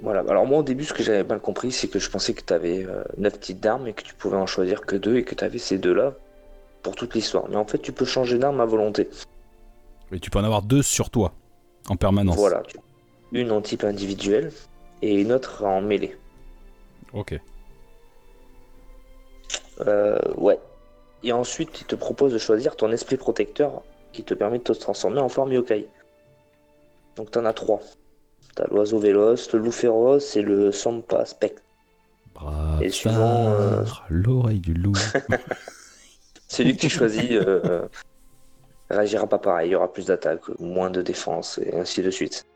Voilà. Alors moi au début, ce que j'avais mal compris, c'est que je pensais que tu avais 9 types d'armes et que tu pouvais en choisir que deux et que tu avais ces deux-là pour toute l'histoire. Mais en fait, tu peux changer d'arme à volonté. Mais tu peux en avoir deux sur toi, en permanence. Voilà. tu- Une en type individuel et une autre en mêlée. Ok. Euh, ouais. Et ensuite, il te propose de choisir ton esprit protecteur qui te permet de te transformer en forme yokai. Donc t'en as trois. T'as l'oiseau véloce, le loup féroce et le sampa spectre. Brave Et suivant, euh, l'oreille du loup. Celui que tu choisis euh, euh, réagira pas pareil, il y aura plus d'attaque, moins de défense et ainsi de suite.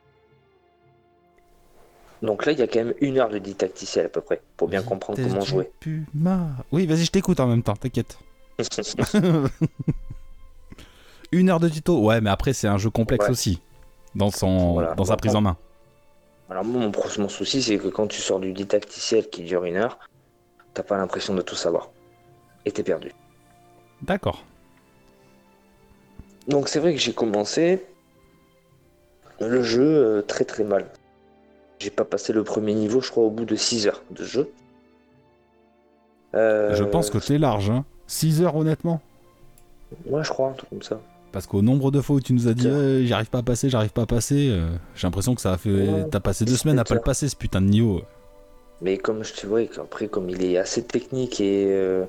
Donc là, il y a quand même une heure de didacticiel à peu près pour bien comprendre comment jouer. Puma. Oui, vas-y, je t'écoute en même temps, t'inquiète. Une heure de tuto. Ouais, mais après, c'est un jeu complexe Ouais. aussi. Dans, son, Voilà. dans sa prise en main. Alors moi, mon, mon souci, c'est que quand tu sors du didacticiel qui dure une heure, t'as pas l'impression de tout savoir. Et t'es perdu. D'accord. Donc c'est vrai que j'ai commencé le jeu euh, très très mal. J'ai pas passé le premier niveau, je crois, au bout de 6 heures de jeu. Euh, Je pense que t'es large, hein. 6 heures, honnêtement. Ouais, je crois, un truc comme ça. Parce qu'au nombre de fois où tu nous as dit. Euh, j'arrive pas à passer, j'arrive pas à passer, euh, j'ai l'impression que ça a fait. Ouais. T'as passé deux semaines à pas le passer ce putain de niveau. Mais comme je te vois, après, comme il est assez technique et euh,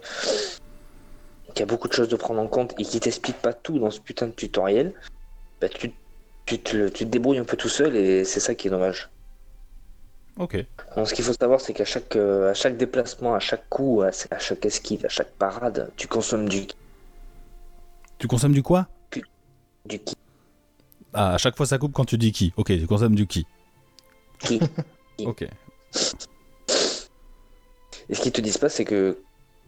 qu'il y a beaucoup de choses de prendre en compte et qu'il t'explique pas tout dans ce putain de tutoriel, bah, tu, tu, te, tu te débrouilles un peu tout seul et c'est ça qui est dommage. Ok. Donc, ce qu'il faut savoir, c'est qu'à chaque, euh, à chaque déplacement, à chaque coup, à, à chaque esquive, à chaque parade, tu consommes du, Tu consommes du quoi? Du ki. Ah, à chaque fois ça coupe quand tu dis qui. Ok, tu consommes du qui. Ki. Ok. Et ce qu'ils te disent pas, c'est que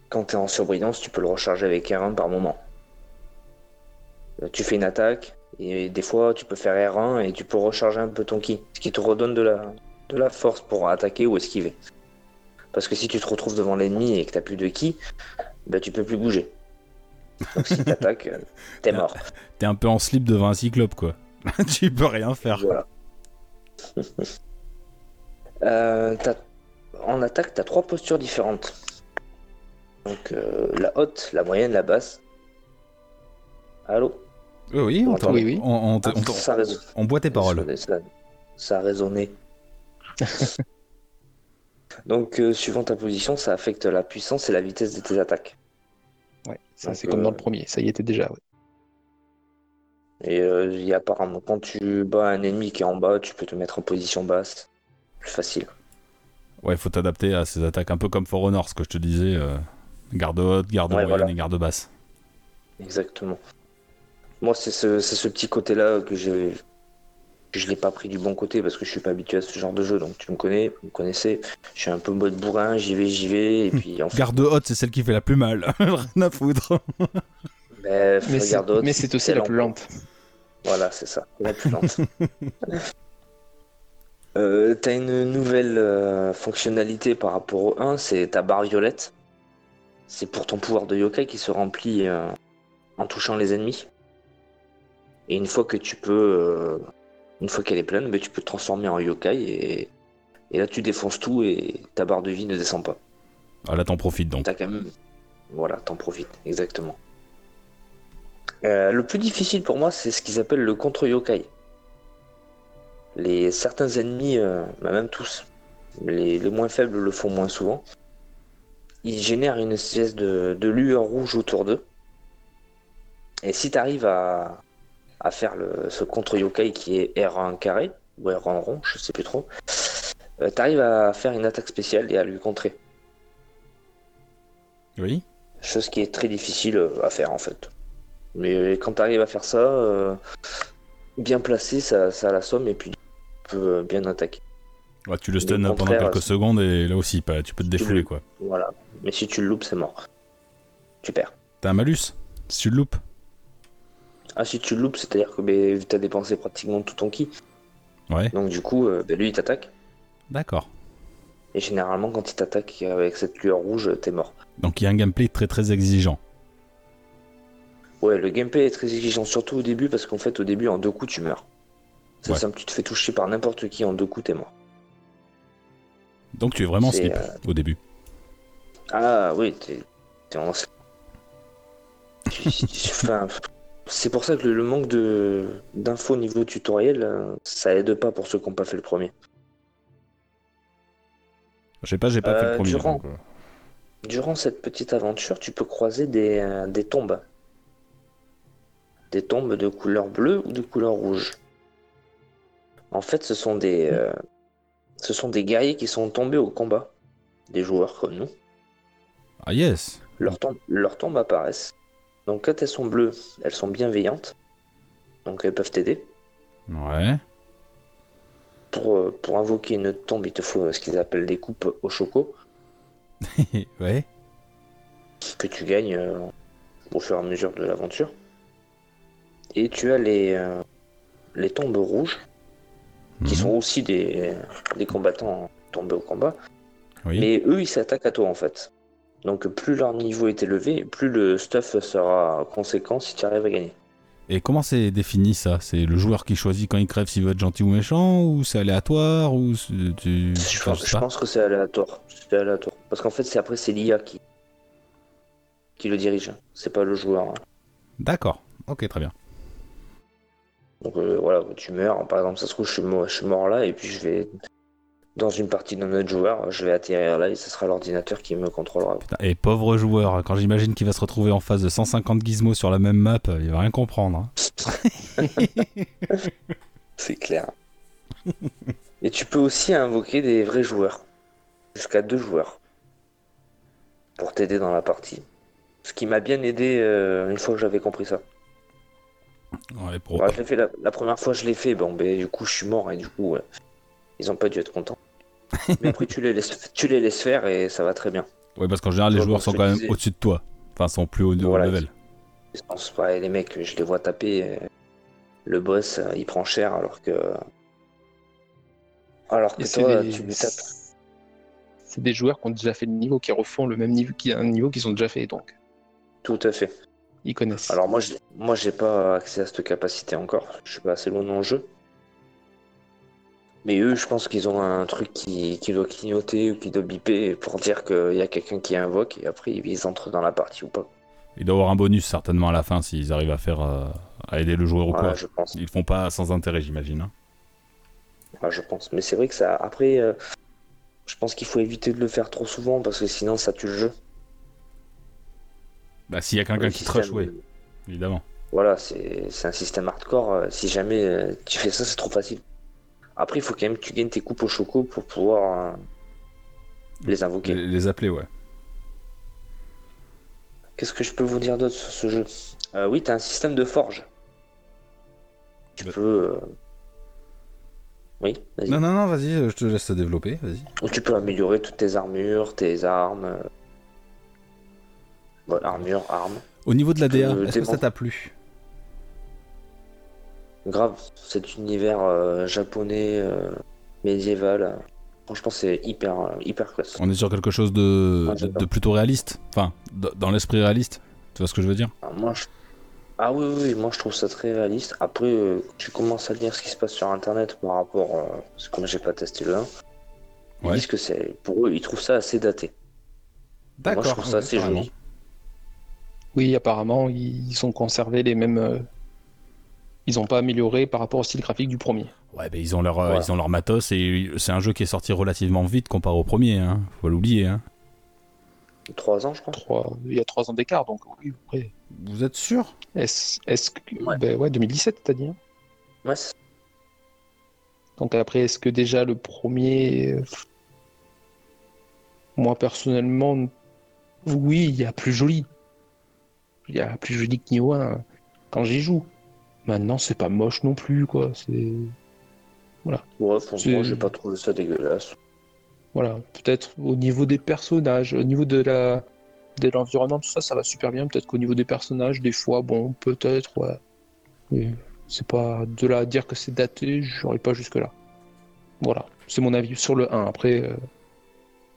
quand tu es en surbrillance, tu peux le recharger avec R1 par moment. Euh, Tu fais une attaque, et des fois tu peux faire R1 et tu peux recharger un peu ton ki. Ce qui te redonne de la, de la force pour attaquer ou esquiver. Parce que si tu te retrouves devant l'ennemi et que t'as plus de ki, bah, tu peux plus bouger. Donc si t'attaques, t'es mort. T'es un peu en slip devant un cyclope, quoi. tu peux rien faire. Voilà. Euh, t'as- en attaque, tu as trois postures différentes. Donc euh, la haute, la moyenne, la basse. Allô? Oui, oui, on, oui, oui. on- on te- Ah, on boit tes paroles. Ça, ça a résonné. Donc euh, suivant ta position, ça affecte la puissance et la vitesse de tes attaques. Ouais, ça c'est comme dans le premier, ça y était déjà. ouais. Et euh, il y a apparemment, quand tu bats un ennemi qui est en bas, tu peux te mettre en position basse. Plus facile. Ouais, il faut t'adapter à ces attaques un peu comme For Honor, ce que je te disais. euh, garde haute, garde Ouais, moyenne voilà. et garde basse. Exactement. Moi, c'est ce, c'est ce petit côté-là que j'ai. Je l'ai pas pris du bon côté parce que je suis pas habitué à ce genre de jeu. Donc tu me connais, vous me connaissez. Je suis un peu mode bourrin, j'y vais, j'y vais. Et puis en fait, Garde haute, c'est celle qui fait la plus mal. Rien à foutre. ben, Mais c'est mais aussi la plus lente. Voilà, c'est ça, la plus lente. euh, T'as une nouvelle euh, fonctionnalité par rapport au 1, c'est ta barre violette. C'est pour ton pouvoir de yokai qui se remplit euh, en touchant les ennemis. Et une fois que tu peux, euh, une fois qu'elle est pleine, ben, tu peux te transformer en yokai et, et là tu défonces tout et ta barre de vie ne descend pas. Ah, là, t'en profites donc. T'as quand même. Voilà, t'en profites, exactement. Euh, le plus difficile pour moi, c'est ce qu'ils appellent le contre-yokai. Les, certains ennemis, euh, bah, même tous, les, les moins faibles le font moins souvent. Ils génèrent une espèce de, de lueur rouge autour d'eux. Et si tu arrives à, à faire le, ce contre-yokai qui est R1 carré, ou R1 rond, je sais plus trop, tu arrives à faire une attaque spéciale et à lui contrer. Oui. Chose qui est très difficile euh, à faire en fait. Mais quand tu arrives à faire ça, euh, bien placé, ça, ça l'assomme et puis tu peux euh, bien attaquer. Ouais, tu le Mais stun au pendant quelques secondes et là aussi, pas- tu peux te défouler, quoi. Voilà. Mais si tu le loupes, c'est mort. Tu perds. T'as un malus si tu le loupes Ah, si tu le loupes, c'est-à-dire que ben, tu as dépensé pratiquement tout ton ki. Ouais. Donc du coup, euh, ben, lui, il t'attaque. D'accord. Et généralement, quand il t'attaque avec cette lueur rouge, t'es mort. Donc il y a un gameplay très très exigeant. Ouais, le gameplay est très exigeant, surtout au début, parce qu'en fait, au début, en deux coups, tu meurs. C'est Ouais. simple, tu te fais toucher par n'importe qui, en deux coups, t'es mort. Donc tu es vraiment slip euh, au début. Ah oui, t'es en slip. Enfin, c'est pour ça que le, le manque de d'infos niveau tutoriel, euh, ça aide pas pour ceux qui n'ont pas fait le premier. Je sais pas, j'ai pas fait le Euh, premier. durant. donc, euh, Durant cette petite aventure, tu peux croiser des, euh, des tombes. des tombes de couleur bleue ou de couleur rouge. En fait, ce sont des, ce sont des guerriers qui sont tombés au combat, des joueurs comme nous. Ah yes Leurs tombes, leurs tombes apparaissent. Donc quand elles sont bleues, elles sont bienveillantes. Donc elles peuvent t'aider. Ouais. Pour, euh, pour invoquer une tombe, il te faut euh, ce qu'ils appellent des coupes au choco, ouais. que tu gagnes euh, au fur et à mesure de l'aventure. Et tu as les, euh, les tombes rouges, qui Mhm. sont aussi des, des combattants tombés au combat. Oui. Mais eux, ils s'attaquent à toi en fait. Donc plus leur niveau est élevé, plus le stuff sera conséquent si tu arrives à gagner. Et comment c'est défini ça? C'est le joueur qui choisit quand il crève s'il veut être gentil ou méchant Ou c'est aléatoire Ou tu... Je pense, je pense que c'est aléatoire. C'est aléatoire. Parce qu'en fait, c'est après c'est l'IA qui qui le dirige. C'est pas le joueur. D'accord. Ok, très bien. Donc euh, voilà, tu meurs. Par exemple, ça se trouve, je suis mort, je suis mort là, et puis je vais dans une partie d'un autre joueur, je vais atterrir là, et ce sera l'ordinateur qui me contrôlera. Putain, Et pauvre joueur, quand j'imagine qu'il va se retrouver en face de 150 gizmos sur la même map, il va rien comprendre. hein. C'est clair. et tu peux aussi invoquer des vrais joueurs, jusqu'à deux joueurs, pour t'aider dans la partie. Ce qui m'a bien aidé euh, une fois que j'avais compris ça. Ouais, pour... Je fait la, la première fois, je l'ai fait. Bon, ben, du coup, je suis mort et du coup, ouais, ils ont pas dû être contents. Mais après, tu les laisses, tu les laisses faire et ça va très bien. Ouais, parce qu'en général, les joueurs sont quand même au-dessus de toi. Enfin, sont plus haut de Voilà. level. Je pense pas, et les mecs, je les vois taper. euh, Le boss, euh, il prend cher alors que. Alors que Et toi, des... tu lui tapes. c'est des joueurs qui ont déjà fait le niveau, qui refont le même niveau, qui un niveau qu'ils ont déjà fait, donc Tout à fait. ils connaissent. Alors moi, j'ai- moi, j'ai pas accès à cette capacité encore. Je suis pas assez loin dans le jeu. Mais eux, je pense qu'ils ont un truc qui, qui doit clignoter ou qui doit biper pour dire qu'il y a quelqu'un qui invoque et après ils entrent dans la partie ou pas. Il doit y avoir un bonus certainement à la fin s'ils arrivent à faire euh, à aider le joueur ou Voilà, quoi. je pense. Ils font pas sans intérêt, j'imagine. hein. Ouais, je pense. Mais c'est vrai que ça. Après, euh, je pense qu'il faut éviter de le faire trop souvent parce que sinon ça tue le jeu. Bah, s'il y a quelqu'un qui système- oui, évidemment. Voilà, c'est un système hardcore. euh, Si jamais euh, tu fais ça, c'est trop facile. Après, il faut quand même que tu gagnes tes coupes au choco pour pouvoir euh, les invoquer. Les, les appeler, ouais. Qu'est-ce que je peux vous dire d'autre sur ce jeu? Euh, Oui, tu as un système de forge. Tu Bah. peux. euh, Oui, vas-y. Non, non, non, vas-y, je te laisse te développer, vas-y. Où tu peux améliorer toutes tes armures, tes armes. Bon, armure, armes. Au niveau de la DA, est-ce que ça t'a plu? Grave, cet univers euh, japonais euh, médiéval. euh, Franchement, c'est hyper, hyper classe. On est sur quelque chose de, Ouais, de, plutôt réaliste Enfin, dans l'esprit réaliste Tu vois ce que je veux dire? Ah, moi, je- ah oui, oui, oui, moi je trouve ça très réaliste. Après, euh, tu commences à lire ce qui se passe sur internet par rapport. euh, parce que comme j'ai pas testé le 1, ils Ouais. disent que c'est. Pour eux, ils trouvent ça assez daté. Moi, je trouve ça assez joli. Oui, apparemment, ils ont conservé les mêmes. Ils n'ont pas amélioré par rapport au style graphique du premier. Ouais, ben ils ont leur, euh, Voilà. ils ont leur matos et c'est un jeu qui est sorti relativement vite comparé au premier, hein. faut l'oublier. Hein. 3 ans, je crois. Trois... Il y a trois ans d'écart, donc oui, après. Vous êtes sûr? Est-ce est-ce que. Ouais. Ben ouais, 2017, t'as dit. hein Ouais, Donc après, est-ce que déjà le premier. euh, Moi, personnellement, oui, il y a plus joli. Il y a plus joli que Nioh 1 quand j'y joue. Maintenant, c'est pas moche non plus, quoi. C'est. ouais, franchement, j'ai pas trouvé ça dégueulasse. Voilà, peut-être au niveau des personnages, au niveau de la de l'environnement, tout ça, ça va super bien. Peut-être qu'au niveau des personnages, des fois, bon, peut-être, ouais. Mais c'est pas de là à dire que c'est daté, j'aurais pas jusque là. Voilà, c'est mon avis sur le 1. Après, euh,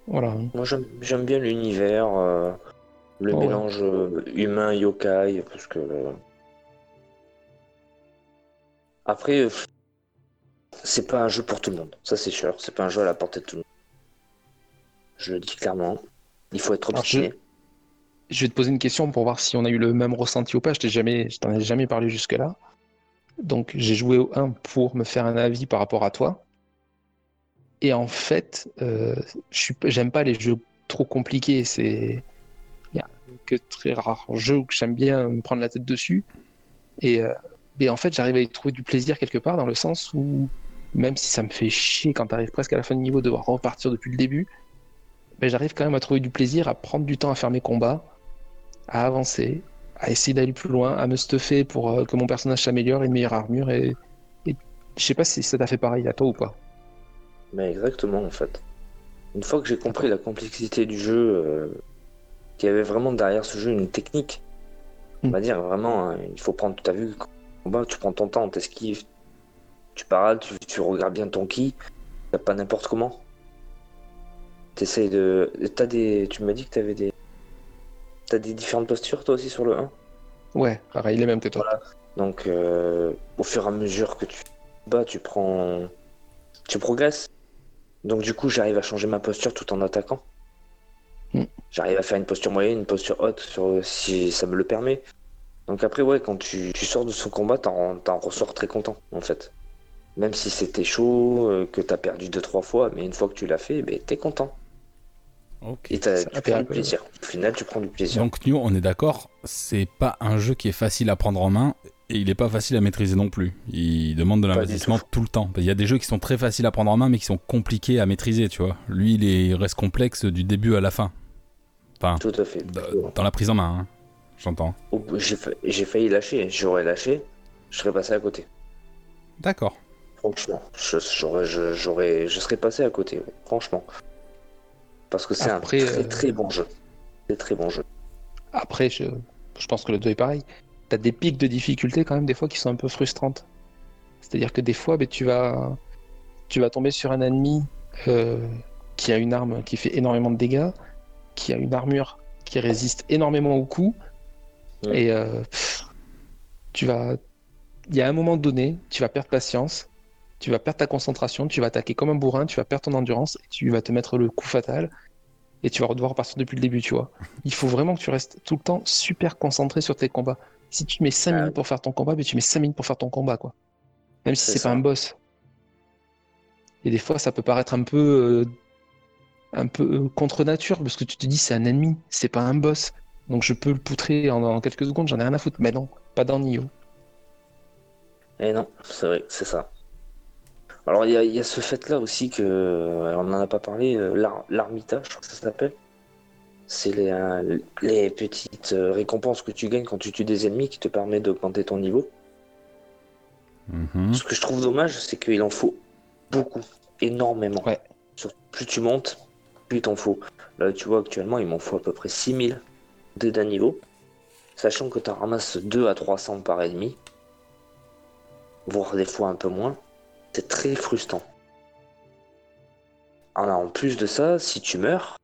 voilà. Moi, j'aime bien l'univers, euh, le Ah mélange euh, humain-yokai, parce que. euh, Après, euh, c'est pas un jeu pour tout le monde, ça c'est sûr. C'est pas un jeu à la portée de tout le monde. Je le dis clairement. Il faut être obstiné. Je vais te poser une question pour voir si on a eu le même ressenti ou pas. Je t'ai jamais, je t'en ai jamais parlé jusque-là. Donc, j'ai joué au 1 pour me faire un avis par rapport à toi. Et en fait, euh, j'aime pas les jeux trop compliqués. C'est, il y a que très rares jeux que j'aime bien me prendre la tête dessus. Et, euh, et en fait, j'arrive à y trouver du plaisir quelque part dans le sens où, même si ça me fait chier quand tu arrives presque à la fin du niveau de devoir repartir depuis le début, ben, j'arrive quand même à trouver du plaisir, à prendre du temps à faire mes combats, à avancer, à essayer d'aller plus loin, à me stuffer pour euh, que mon personnage s'améliore, une meilleure armure. Et, et je sais pas si ça t'a fait pareil à toi ou pas. Mais exactement, en fait. Une fois que j'ai compris la complexité du jeu, euh, qu'il y avait vraiment derrière ce jeu une technique, on Mm. va dire vraiment, hein, il faut prendre, tu as vu, combat, tu prends ton temps, t'esquives, tu parades, tu, tu regardes bien ton ki, t'as pas n'importe comment. T'essayes de. T'as des. Tu m'as dit que t'avais des. T'as des différentes postures toi aussi sur le 1 Ouais, pareil, les mêmes que toi. Donc, euh, au fur et à mesure que tu bats, tu prends. Tu progresses. Donc, du coup, j'arrive à changer ma posture tout en attaquant. Mm. J'arrive à faire une posture moyenne, une posture haute, sur... si ça me le permet. Donc, après, ouais, quand tu, tu sors de ce combat, t'en t'en ressors très content, en fait. Même si c'était chaud, euh, que t'as perdu deux, trois fois, mais une fois que tu l'as fait, ben, t'es content. Et t'as- tu prends du plaisir. Au final, tu prends du plaisir. Donc Nioh, on est d'accord, c'est pas un jeu qui est facile à prendre en main et il est pas facile à maîtriser non plus. Il demande de l'investissement tout. tout. le temps. Il y a des jeux qui sont très faciles à prendre en main mais qui sont compliqués à maîtriser, tu vois. Lui, il, est- il reste complexe du début à la fin. Enfin, Tout à fait. d- dans la prise en main, hein, j'entends. J'ai fa- j'ai failli lâcher. J'aurais lâché, je serais passé à côté. D'accord. Franchement, je, j'aurais, je, je serais passé à côté, franchement. Parce que c'est un très euh, très bon jeu. Très très bon jeu. Après, je, je pense que le 2 est pareil. T'as des pics de difficulté quand même des fois qui sont un peu frustrantes. C'est-à-dire que des fois, ben, tu, vas, tu vas tomber sur un ennemi euh, qui a une arme qui fait énormément de dégâts, qui a une armure qui résiste énormément aux coups. Ouais. Et euh, tu vas. Il y a un moment donné, tu vas perdre patience, tu vas perdre ta concentration, tu vas attaquer comme un bourrin, tu vas perdre ton endurance, et tu vas te mettre le coup fatal, et tu vas devoir repartir depuis le début, tu vois. Il faut vraiment que tu restes tout le temps super concentré sur tes combats. Si tu mets 5 Ah minutes pour faire ton combat, mais tu mets 5 minutes pour faire ton combat, quoi. Même si C'est pas un boss. Et des fois, ça peut paraître un peu, euh, un peu euh, contre nature, parce que tu te dis c'est un ennemi, c'est pas un boss. Donc je peux le poutrer en, en quelques secondes, j'en ai rien à foutre. Mais non, pas dans Nioh. Et non, c'est vrai, c'est ça. Alors il y a, il y a ce fait-là aussi que, euh, on n'en a pas parlé, euh, l'ar- l'armitage, je crois que ça s'appelle. C'est les, euh, les petites récompenses que tu gagnes quand tu tues des ennemis qui te permettent d'augmenter ton niveau. Mhm. Ce que je trouve dommage, c'est qu'il en faut beaucoup, énormément. Ouais. Plus tu montes, plus il t'en faut. Là, tu vois, actuellement, il m'en faut à peu près 6000 d'un niveau. Sachant que tu en ramasses 2 à 300 par ennemi, voire des fois un peu moins. C'est très frustrant. Alors, en plus de ça, si tu meurs,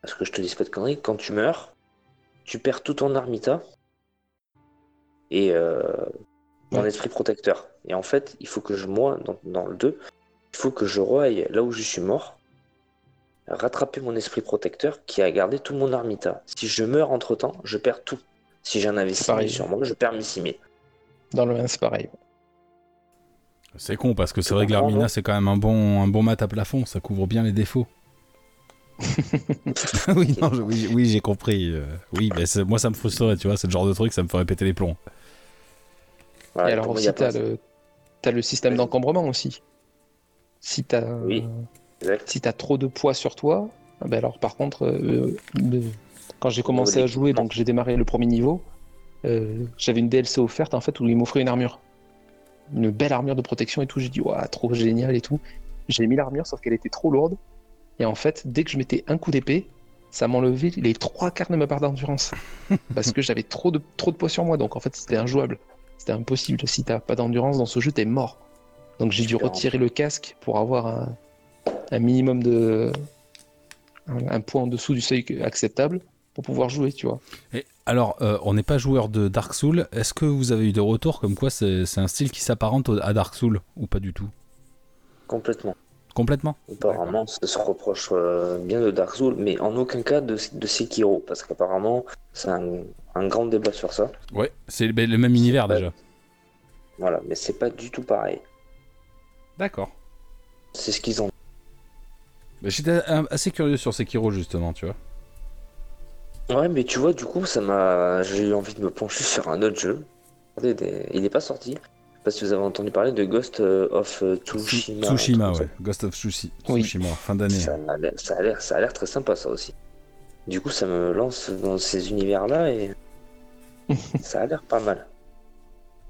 parce que je te dis pas de conneries, quand tu meurs, tu perds tout ton armita et euh, mon Ouais. esprit protecteur. Et en fait, il faut que je, moi, dans, dans le 2, il faut que je reaille là où je suis mort, rattraper mon esprit protecteur qui a gardé tout mon armita. Si je meurs entre temps, je perds tout. Si j'en avais C'est 6000 pareil. sur moi, je perds mes 6000. Dans le 1, c'est pareil. C'est con parce que c'est vrai que l'Armina c'est quand même un bon, un bon mat à plafond, ça couvre bien les défauts. oui, non, je- oui, oui, j'ai compris. euh, oui, mais c'est- moi ça me frustrerait, tu vois, c'est le genre de truc, ça me ferait péter les plombs. Voilà, et alors aussi, t'as le, le système d'encombrement aussi. Si t'as Oui. Si t'as trop de poids sur toi, ah ben alors par contre, euh, le- quand j'ai commencé à jouer, donc j'ai démarré le premier niveau, euh, j'avais une DLC offerte en fait où il m'offrait une armure. Une belle armure de protection et tout. J'ai dit, waouh, trop génial et tout. J'ai mis l'armure sauf qu'elle était trop lourde. Et en fait, dès que je mettais un coup d'épée, ça m'enlevait les trois quarts de ma barre d'endurance. parce que j'avais trop de, trop de poids sur moi. Donc en fait, c'était injouable. C'était impossible. Si t'as pas d'endurance dans ce jeu, t'es mort. Donc j'ai dû retirer le casque pour avoir un, un minimum de. Un, un poids en dessous du seuil acceptable pour pouvoir jouer, tu vois. Et alors, euh, on n'est pas joueur de Dark Souls, est-ce que vous avez eu des retours comme quoi c'est c'est un style qui s'apparente au- à Dark Souls ou pas du tout? Complètement. Complètement? Apparemment, ça se reproche euh, bien de Dark Souls, mais en aucun cas de, de Sekiro, parce qu'apparemment, c'est un, un grand débat sur ça. Ouais, c'est le, le même univers déjà. Voilà, mais c'est pas du tout pareil. D'accord. C'est ce qu'ils ont. Bah, J'étais euh, assez curieux sur Sekiro justement, tu vois. Ouais, mais tu vois, du coup, ça m'a. J'ai eu envie de me pencher sur un autre jeu. Il n'est pas sorti. Parce que vous avez entendu parler de Ghost of Tsushima. Tsushima, truc ouais. Ghost of Tsushi- Oui. Tsushima, fin d'année. Ça a l'air- très sympa ça aussi. Du coup, ça me lance dans ces univers-là et ça a l'air pas mal.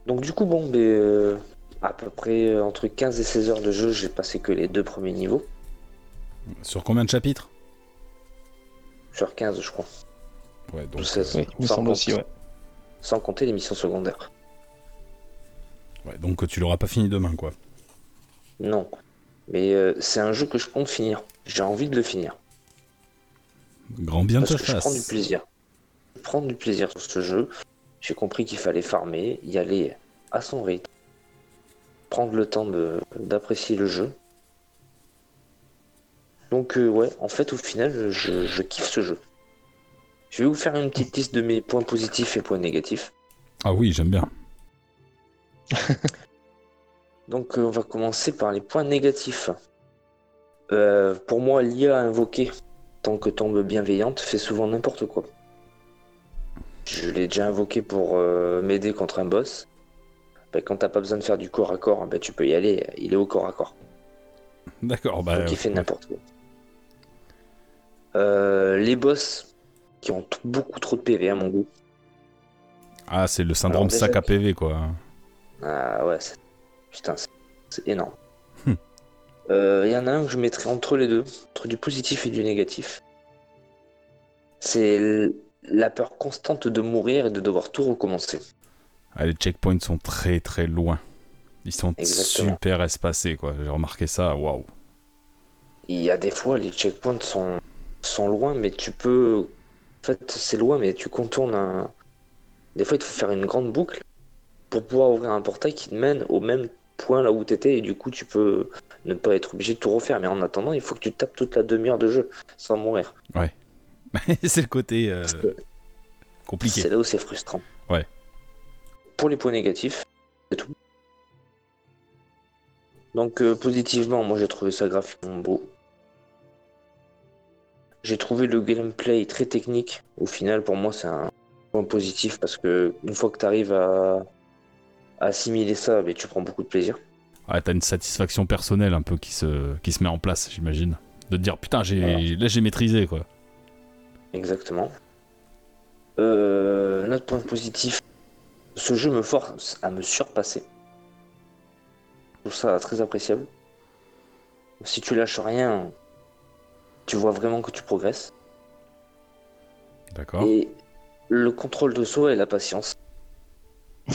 Donc du coup, bon, ben, euh, à peu près euh, entre 15 et 16 heures de jeu, j'ai passé que les deux premiers niveaux Sur combien de chapitres sur 15, je crois. Ouais, donc. Ou 16, Oui, il me sans, semble compter- aussi, ouais. sans compter les missions secondaires. Ouais, donc tu l'auras pas fini demain, quoi. Non, mais euh, c'est un jeu que je compte finir. J'ai envie de le finir Grand bien parce te que je prends du plaisir. Je prends du plaisir sur ce jeu. J'ai compris qu'il fallait farmer, y aller à son rythme, prendre le temps de- d'apprécier le jeu. Donc euh, ouais, en fait au final, je, je kiffe ce jeu. Je vais vous faire une petite liste de mes points positifs et points négatifs. Ah oui, j'aime bien. Donc euh, on va commencer par les points négatifs. Euh, pour moi, l'IA invoquée, tant que tombe bienveillante, fait souvent n'importe quoi. Je l'ai déjà invoqué pour m'aider contre un boss. Ben, quand t'as pas besoin de faire du corps à corps, ben, tu peux y aller, il est au corps à corps. D'accord, bah. Donc il fait n'importe quoi. Euh, les boss qui ont beaucoup trop de PV à mon goût. Ah, c'est le syndrome Alors, déjà- sac à PV, quoi. Ah ouais, c'est... putain, c'est, énorme. Il y en a un que je mettrais entre les deux, entre du positif et du négatif. C'est la peur constante de mourir et de devoir tout recommencer. Ah, les checkpoints sont très très loin. Ils sont Exactement. super espacés, quoi. J'ai remarqué ça, waouh. Il y a des fois, les checkpoints sont, sont loin, mais tu peux. En fait, c'est loin, mais tu contournes un. Des fois, il te faut faire une grande boucle pour pouvoir ouvrir un portail qui te mène au même point là où tu étais, et du coup, tu peux ne pas être obligé de tout refaire. Mais en attendant, il faut que tu tapes toute la demi-heure de jeu sans mourir. c'est le côté euh, compliqué. C'est là où c'est frustrant. Ouais. Pour les points négatifs, c'est tout. Donc euh, positivement, moi j'ai trouvé ça graphiquement beau. J'ai trouvé le gameplay très technique. Au final, pour moi, c'est un point positif parce que une fois que tu arrives à, à assimiler ça, ben, tu prends beaucoup de plaisir. Ah, t'as une satisfaction personnelle un peu qui se, qui se met en place, j'imagine. De te dire, putain, j'ai, Voilà. là j'ai maîtrisé, quoi. Exactement. Euh, un autre point positif, ce jeu me force à me surpasser. Je trouve ça très appréciable. Si tu lâches rien, tu vois vraiment que tu progresses. D'accord. Et le contrôle de soi et la patience.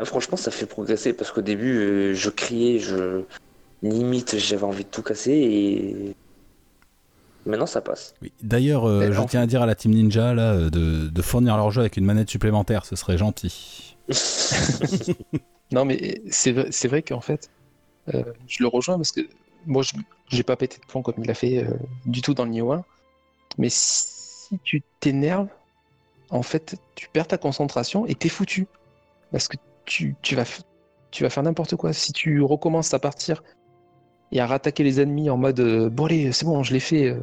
Ah, franchement, ça fait progresser parce qu'au début, euh, je criais, je limite, j'avais envie de tout casser et maintenant ça passe. Oui. D'ailleurs, euh, je en tiens à dire à la Team Ninja là, euh, de, de fournir leur jeu avec une manette supplémentaire, ce serait gentil. Non, mais c'est vrai, qu'en fait, euh, je le rejoins parce que moi, je j'ai pas pété de plomb comme il a fait euh, du tout dans le Nioh 1. Mais si tu t'énerves, en fait, tu perds ta concentration et t'es foutu. Parce que tu, tu vas, f- tu vas faire n'importe quoi. Si tu recommences à partir et à rattaquer les ennemis en mode euh, bon, allez, c'est bon, je l'ai fait,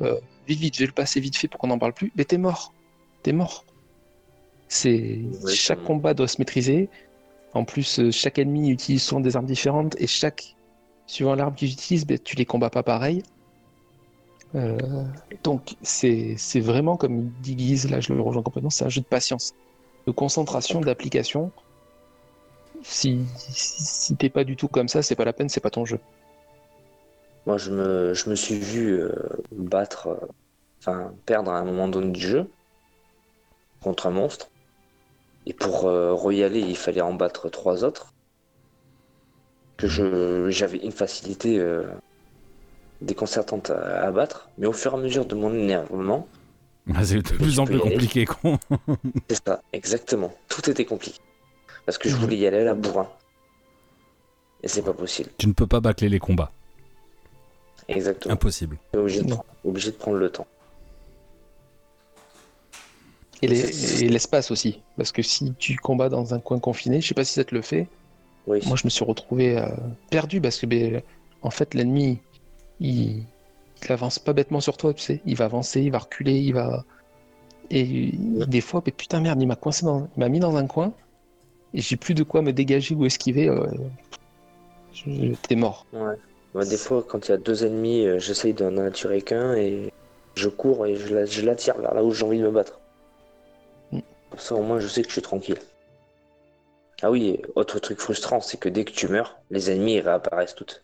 euh, vite, vite, je vais le passer vite fait pour qu'on n'en parle plus, mais t'es mort. T'es mort. C'est Ouais, chaque combat doit se maîtriser. En plus, chaque ennemi utilise souvent des armes différentes et chaque, suivant l'arme qu'ils utilisent, ben, tu les combats pas pareil. Euh, donc c'est vraiment comme dit Guise, là je le rejoins complètement, c'est un jeu de patience, de concentration, d'application. Si, t'es pas du tout comme ça, c'est pas la peine, c'est pas ton jeu. Moi, je me, je me suis vu euh, battre, euh, enfin perdre à un moment donné du jeu contre un monstre. Et pour aller, il fallait en battre trois autres. Que je, j'avais une facilité euh, déconcertante à, à battre. Mais au fur et à mesure de mon énervement, Ah, C'est de plus en plus compliqué, con. c'est ça, exactement. Tout était compliqué. Parce que je voulais y aller à la bourrin. Et c'est pas possible. tu ne peux pas bâcler les combats. Exactement. Impossible. Obligé de, prendre- obligé de prendre le temps. Et les- C'est- et l'espace aussi, parce que si tu combats dans un coin confiné, je sais pas si ça te le fait, Oui. moi je me suis retrouvé euh, perdu parce que ben, en fait l'ennemi il, il avance pas bêtement sur toi, tu sais, il va avancer, il va reculer, il va Et des fois, mais putain merde, il m'a coincé dans, il m'a mis dans un coin et j'ai plus de quoi me dégager ou esquiver. euh, T'es mort. Ouais. Des fois, quand il y a deux ennemis, euh, j'essaye d'en attirer qu'un et je cours et je la- je l'attire vers là où j'ai envie de me battre. Mm. Comme ça, au moins, je sais que je suis tranquille. Ah oui, autre truc frustrant, c'est que dès que tu meurs, les ennemis ils réapparaissent toutes.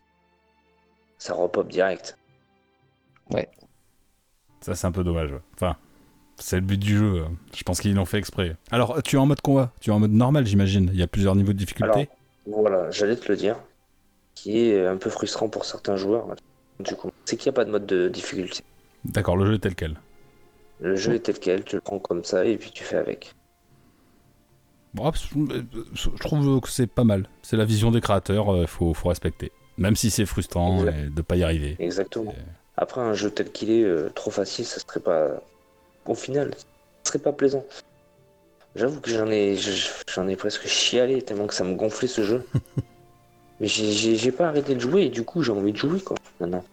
Ça repop direct. Ça, c'est un peu dommage. ouais. Enfin, c'est le but du jeu. euh. Je pense qu'ils l'ont fait exprès. Alors, tu es en mode combat Tu es en mode normal, j'imagine. Il y a plusieurs niveaux de difficulté. Alors, voilà, j'allais te le dire, qui est un peu frustrant pour certains joueurs. Du coup, c'est qu'il n'y a pas de mode de difficulté. D'accord, le jeu est tel quel. Le jeu est tel quel, tu le prends comme ça et puis tu fais avec. Bon, je trouve que c'est pas mal. C'est la vision des créateurs, il faut, faut respecter. Même si c'est frustrant et de pas y arriver. Exactement. Euh. Après, un jeu tel qu'il est, euh, trop facile, ça serait pas. Au final, ça serait pas plaisant. J'avoue que j'en ai, j'en ai presque chialé tellement que ça me gonflait ce jeu. Mais j'ai- pas arrêté de jouer et du coup, j'ai envie de jouer quoi. Maintenant.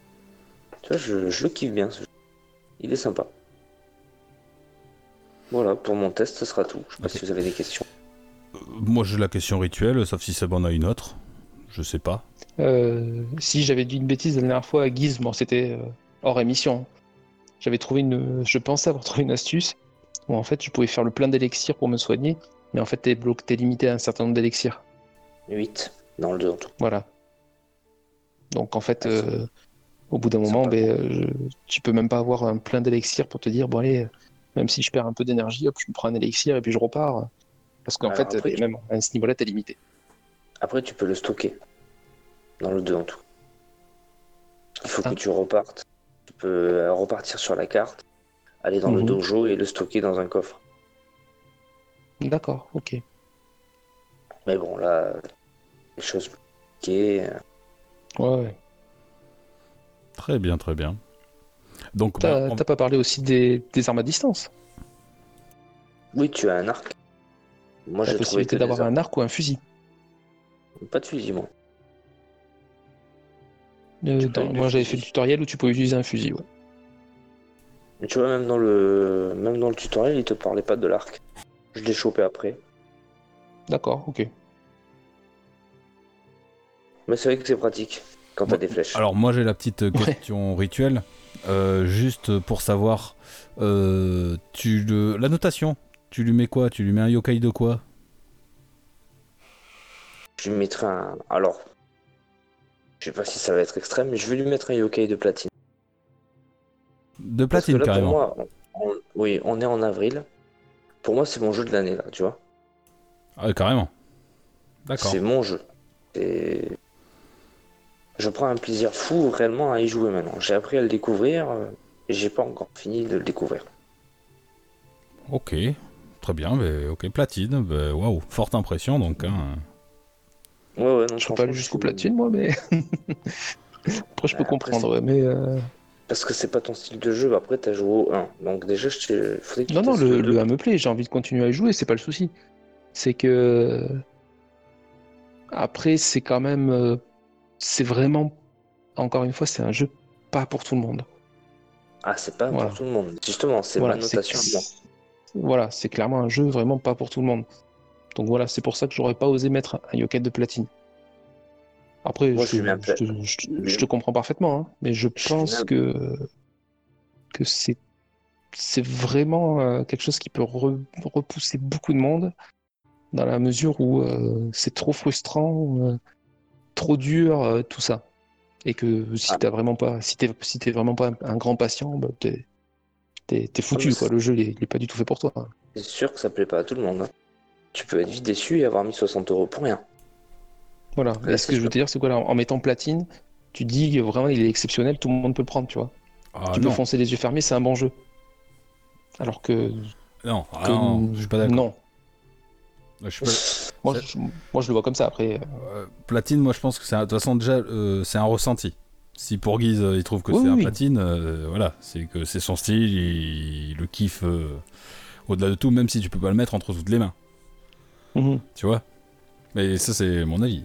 Tu vois, je, je le kiffe bien ce jeu. Il est sympa. Voilà, pour mon test, ce sera tout. Je sais pas si vous avez des questions. Moi, j'ai la question rituelle, sauf si Seb en a une autre. Je sais pas. Euh, si j'avais dit une bêtise la dernière fois à Guise, bon, c'était euh, hors émission. J'avais trouvé une, je pensais avoir trouvé une astuce où en fait je pouvais faire le plein d'élixir pour me soigner, mais en fait t'es bloqué, t'es limité à un certain nombre d'élixirs. 8 dans le 2 en tout. Voilà. Donc en fait, euh, au bout d'un moment, ben, je- tu peux même pas avoir un plein d'élixir pour te dire bon allez, même si je perds un peu d'énergie, hop, je me prends un élixir et puis je repars. Parce qu'en Alors fait, après, ben, tu- même à ce niveau-là, t'es limité. Après, tu peux le stocker. Dans le 2 en tout. Il faut Ah. que tu repartes. Tu peux euh, repartir sur la carte, aller dans le Mhm. dojo et le stocker dans un coffre. D'accord, ok. Mais bon, là, les choses compliquées, euh, Ouais, ouais. Très bien, très bien. Donc, T'as bah, on- pas parlé aussi des, des armes à distance? Oui, tu as un arc. Moi, La possibilité d'avoir des un arc ou un fusil. Pas de fusil, moi. Euh, dans- moi, j'avais fait le tutoriel où tu pouvais utiliser un fusil. Ouais. Mais tu vois, même dans le, même dans le tutoriel, il te parlait pas de l'arc. Je l'ai chopé après. D'accord, ok. Mais c'est vrai que c'est pratique quand t'as des flèches. Alors moi j'ai la petite question rituelle, Euh, juste pour savoir, euh, tu le... la notation, tu lui mets quoi? Tu lui mets un yokai de quoi? Je lui mettrai un. Alors, je sais pas si ça va être extrême, mais je vais lui mettre un yokai de platine. De platine là, carrément. Moi, on- oui, on est en avril. Pour moi, c'est mon jeu de l'année, là, tu vois. Ah, carrément. D'accord. C'est mon jeu. Et je prends un plaisir fou réellement à y jouer maintenant. J'ai appris à le découvrir euh, et j'ai pas encore fini de le découvrir. Ok, très bien. mais ok, platine. bah, Waouh, forte impression donc. hein. Ouais, ouais, non, Je suis pas jusqu'au platine, moi, mais. Après, je peux après, comprendre, ouais, mais. euh, Parce que c'est pas ton style de jeu, après t'as joué au 1. Donc déjà, je te... faudrait que tu Non, non, le, le 1 me plaît, j'ai envie de continuer à y jouer, c'est pas le souci. C'est que. Après, c'est quand même. euh, C'est vraiment. Encore une fois, c'est un jeu pas pour tout le monde. Ah, c'est pas Voilà. pour tout le monde. Justement, c'est Voilà, ma notation. Voilà, c'est clairement un jeu vraiment pas pour tout le monde. Donc voilà, c'est pour ça que j'aurais pas osé mettre un yokai de platine. Après, Moi, je, te, je je- comprends parfaitement, hein, mais je pense que, que c'est c'est vraiment euh, quelque chose qui peut re- repousser beaucoup de monde dans la mesure où euh, c'est trop frustrant, euh, trop dur, tout ça. Et que si Ah. t'as vraiment pas, si t'es si t'es vraiment pas un, un grand patient, bah, t'es t'es- foutu, quoi. Le jeu, il est, il est pas du tout fait pour toi. C'est sûr que ça plaît pas à tout le monde. hein. Tu peux être vite déçu et avoir mis 60 euros pour rien. Voilà. Là, ce que je veux te dire, c'est quoi là, en mettant platine, tu dis que vraiment il est exceptionnel, tout le monde peut le prendre, tu vois. Ah, tu non, peux foncer les yeux fermés, c'est un bon jeu. Alors que, non, ah que- non, je suis pas d'accord. non. Je suis pas- Moi, je, moi, je le vois comme ça. Après, Euh, platine, moi je pense que c'est de toute façon déjà euh, c'est un ressenti. Si pour Guise euh, il trouve que Oui, c'est un platine, euh, voilà, c'est que c'est son style, il, il le kiffe euh, au-delà de tout, même si tu peux pas le mettre entre toutes les mains, Mhm. tu vois? Mais ça c'est mon avis.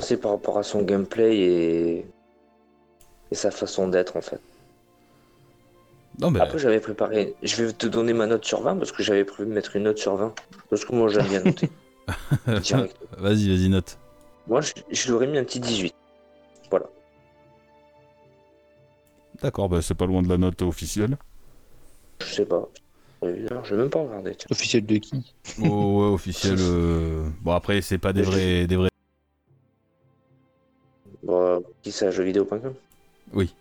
C'est par rapport à son gameplay et, et sa façon d'être en fait. Non, mais Après, j'avais préparé. Je vais te donner ma note sur 20 parce que j'avais prévu de mettre une note sur 20. Parce que moi, j'aime bien noter. Vas-y, vas-y, note. Moi, je, je lui aurais mis un petit 18. D'accord, bah, c'est pas loin de la note officielle. Je sais pas. Euh, Je vais même pas regarder. Tiens. Officiel de qui? Oh, ouais, officiel. euh, Bon, après, c'est pas des vrais, des vrais. Bon, qui c'est à jeuxvideo.com Oui.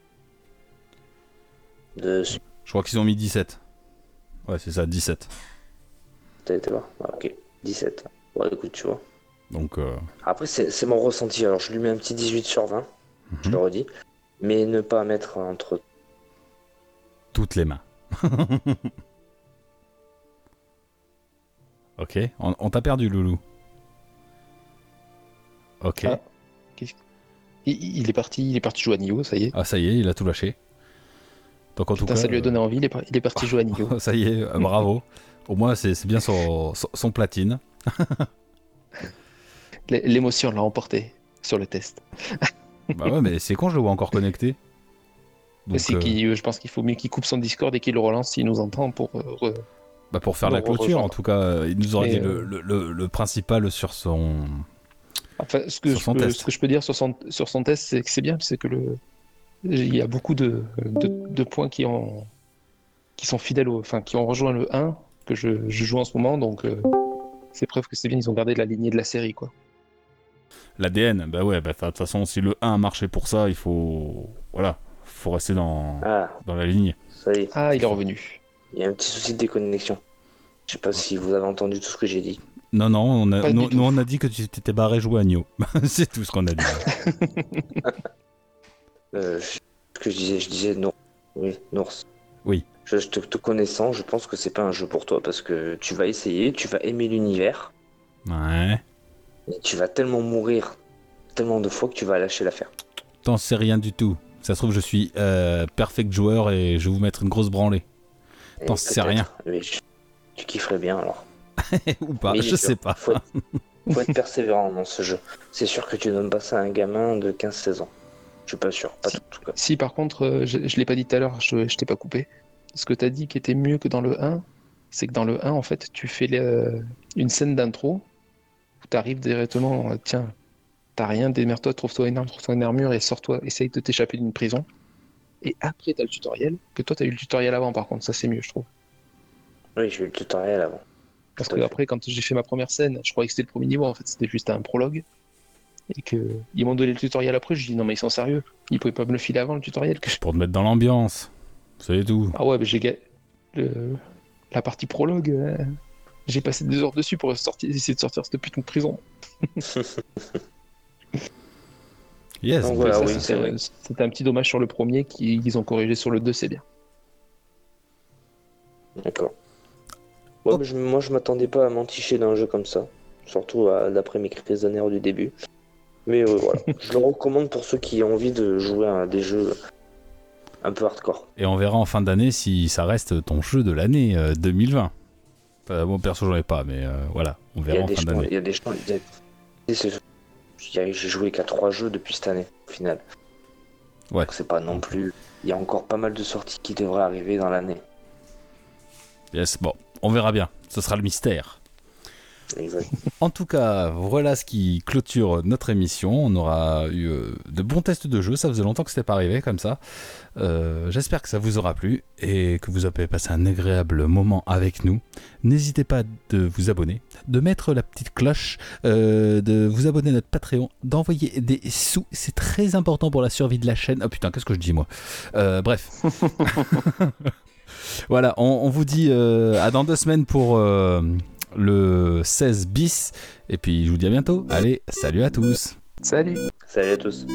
De... Je crois qu'ils ont mis 17. Ouais, c'est ça, 17. T'as été voir? Ah, Ok, 17. Bon, écoute, tu vois. Donc, euh, Après, c'est c'est mon ressenti. Alors, je lui mets un petit 18 sur 20, je mhm. le redis. Mais ne pas mettre entre. toutes les mains. ok, on, on t'a perdu, Loulou. Ok. Ah. il, il est parti, il est parti jouer à Nioh, ça y est. Ah, ça y est, il a tout lâché. Donc, en tout cas. ça lui a donné envie, il est, par- il est parti jouer à Nioh. ça y est, euh, bravo. Au moins, c'est c'est bien son, son, son platine. L'émotion l'a emporté sur le test. Bah ouais, mais c'est con, je le vois encore connecté. C'est euh, qu'il- je pense qu'il faut mieux qu'il coupe son Discord et qu'il le relance s'il nous entend pour. euh, bah, pour faire la clôture, en tout cas, euh, il nous aurait dit le, euh, le, le- le principal sur son. Enfin, ce que, Sur je son peux, test. ce que je peux dire sur son, sur son test, c'est que c'est bien, c'est que le, il y a beaucoup de, de, de points qui, ont, qui sont fidèles, au, enfin, qui ont rejoint le 1 que je, je joue en ce moment, donc euh, c'est preuve que c'est bien, ils ont gardé la lignée de la série, quoi. L'ADN, bah ouais, bah, de toute façon, si le 1 a marché pour ça, il faut. Voilà, faut rester dans, Ah, dans la ligne. ça y est. Ah, il est revenu. Il y a un petit souci de déconnexion. Je sais pas si vous avez entendu tout ce que j'ai dit. Non, non, on a, nous, on a dit que tu t'étais barré jouer à Nioh. c'est tout ce qu'on a dit. Euh, ce que je disais, je disais non. Oui, Nours. Oui. Je, je te, te connaissant, je pense que c'est pas un jeu pour toi parce que tu vas essayer, tu vas aimer l'univers, Ouais. Tu vas tellement mourir tellement de fois que tu vas lâcher l'affaire. T'en sais rien du tout. Ça se trouve, je suis euh, perfect joueur et je vais vous mettre une grosse branlée. T'en sais rien. Mais je- tu kifferais bien alors. Ou pas, Mais je sais pas. Faut être, faut être persévérant dans ce jeu. C'est sûr que tu donnes pas ça à un gamin de 15-16 ans. Je suis pas sûr, pas Si. tout, en tout cas. Si par contre, euh, je, je l'ai pas dit tout à l'heure, je, je t'ai pas coupé. Ce que t'as dit qui était mieux que dans le 1, c'est que dans le 1, en fait, tu fais une scène d'intro t'arrives directement, euh, tiens, t'as rien, démerde-toi, trouve-toi une arme, trouve-toi une armure et sors-toi, essaye de t'échapper d'une prison. Et après, t'as le tutoriel, que toi, t'as eu le tutoriel avant, par contre, ça c'est mieux, je trouve. Oui, j'ai eu le tutoriel avant. Parce que après, quand j'ai fait ma première scène, je croyais que c'était le premier niveau, en fait, c'était juste un prologue. Et que ils m'ont donné le tutoriel après, je dis non, mais ils sont sérieux. Ils pouvaient pas me le filer avant le tutoriel. Que. Pour te mettre dans l'ambiance. C'est tout. Ah ouais, mais j'ai le- la partie prologue, euh, j'ai passé des heures dessus pour sortir... essayer de sortir cette putain de prison. Yes. Donc voilà, oui, c'était- un petit dommage sur le premier qu'ils ont corrigé sur le 2, c'est bien. D'accord. Ouais, Oh. moi, je m'attendais pas à m'enticher d'un jeu comme ça. Surtout à- d'après mes crises de nerfs du début. Mais euh, voilà, je le recommande pour ceux qui ont envie de jouer à des jeux un peu hardcore. Et on verra en fin d'année si ça reste ton jeu de l'année euh, 2020. Bon, perso, j'en ai pas, mais euh, voilà, on verra en fin d'année. il y a des gens, J'ai joué qu'à trois jeux depuis cette année, au final. Ouais. Donc c'est pas non plus. Il y a encore pas mal de sorties qui devraient arriver dans l'année. Yes, bon, on verra bien. Ce sera le mystère. Exact. En tout cas, voilà ce qui clôture notre émission. On aura eu euh, de bons tests de jeu. Ça faisait longtemps que c'était pas arrivé comme ça. Euh, J'espère que ça vous aura plu et que vous avez passé un agréable moment avec nous. N'hésitez pas de vous abonner, de mettre la petite cloche, euh, de vous abonner à notre Patreon, d'envoyer des sous. C'est très important pour la survie de la chaîne. Oh putain, qu'est-ce que je dis moi Euh, Bref. voilà, on, on vous dit à dans deux semaines pour le 16 bis. Et puis je vous dis à bientôt. Allez, salut à tous. Salut Salut à tous.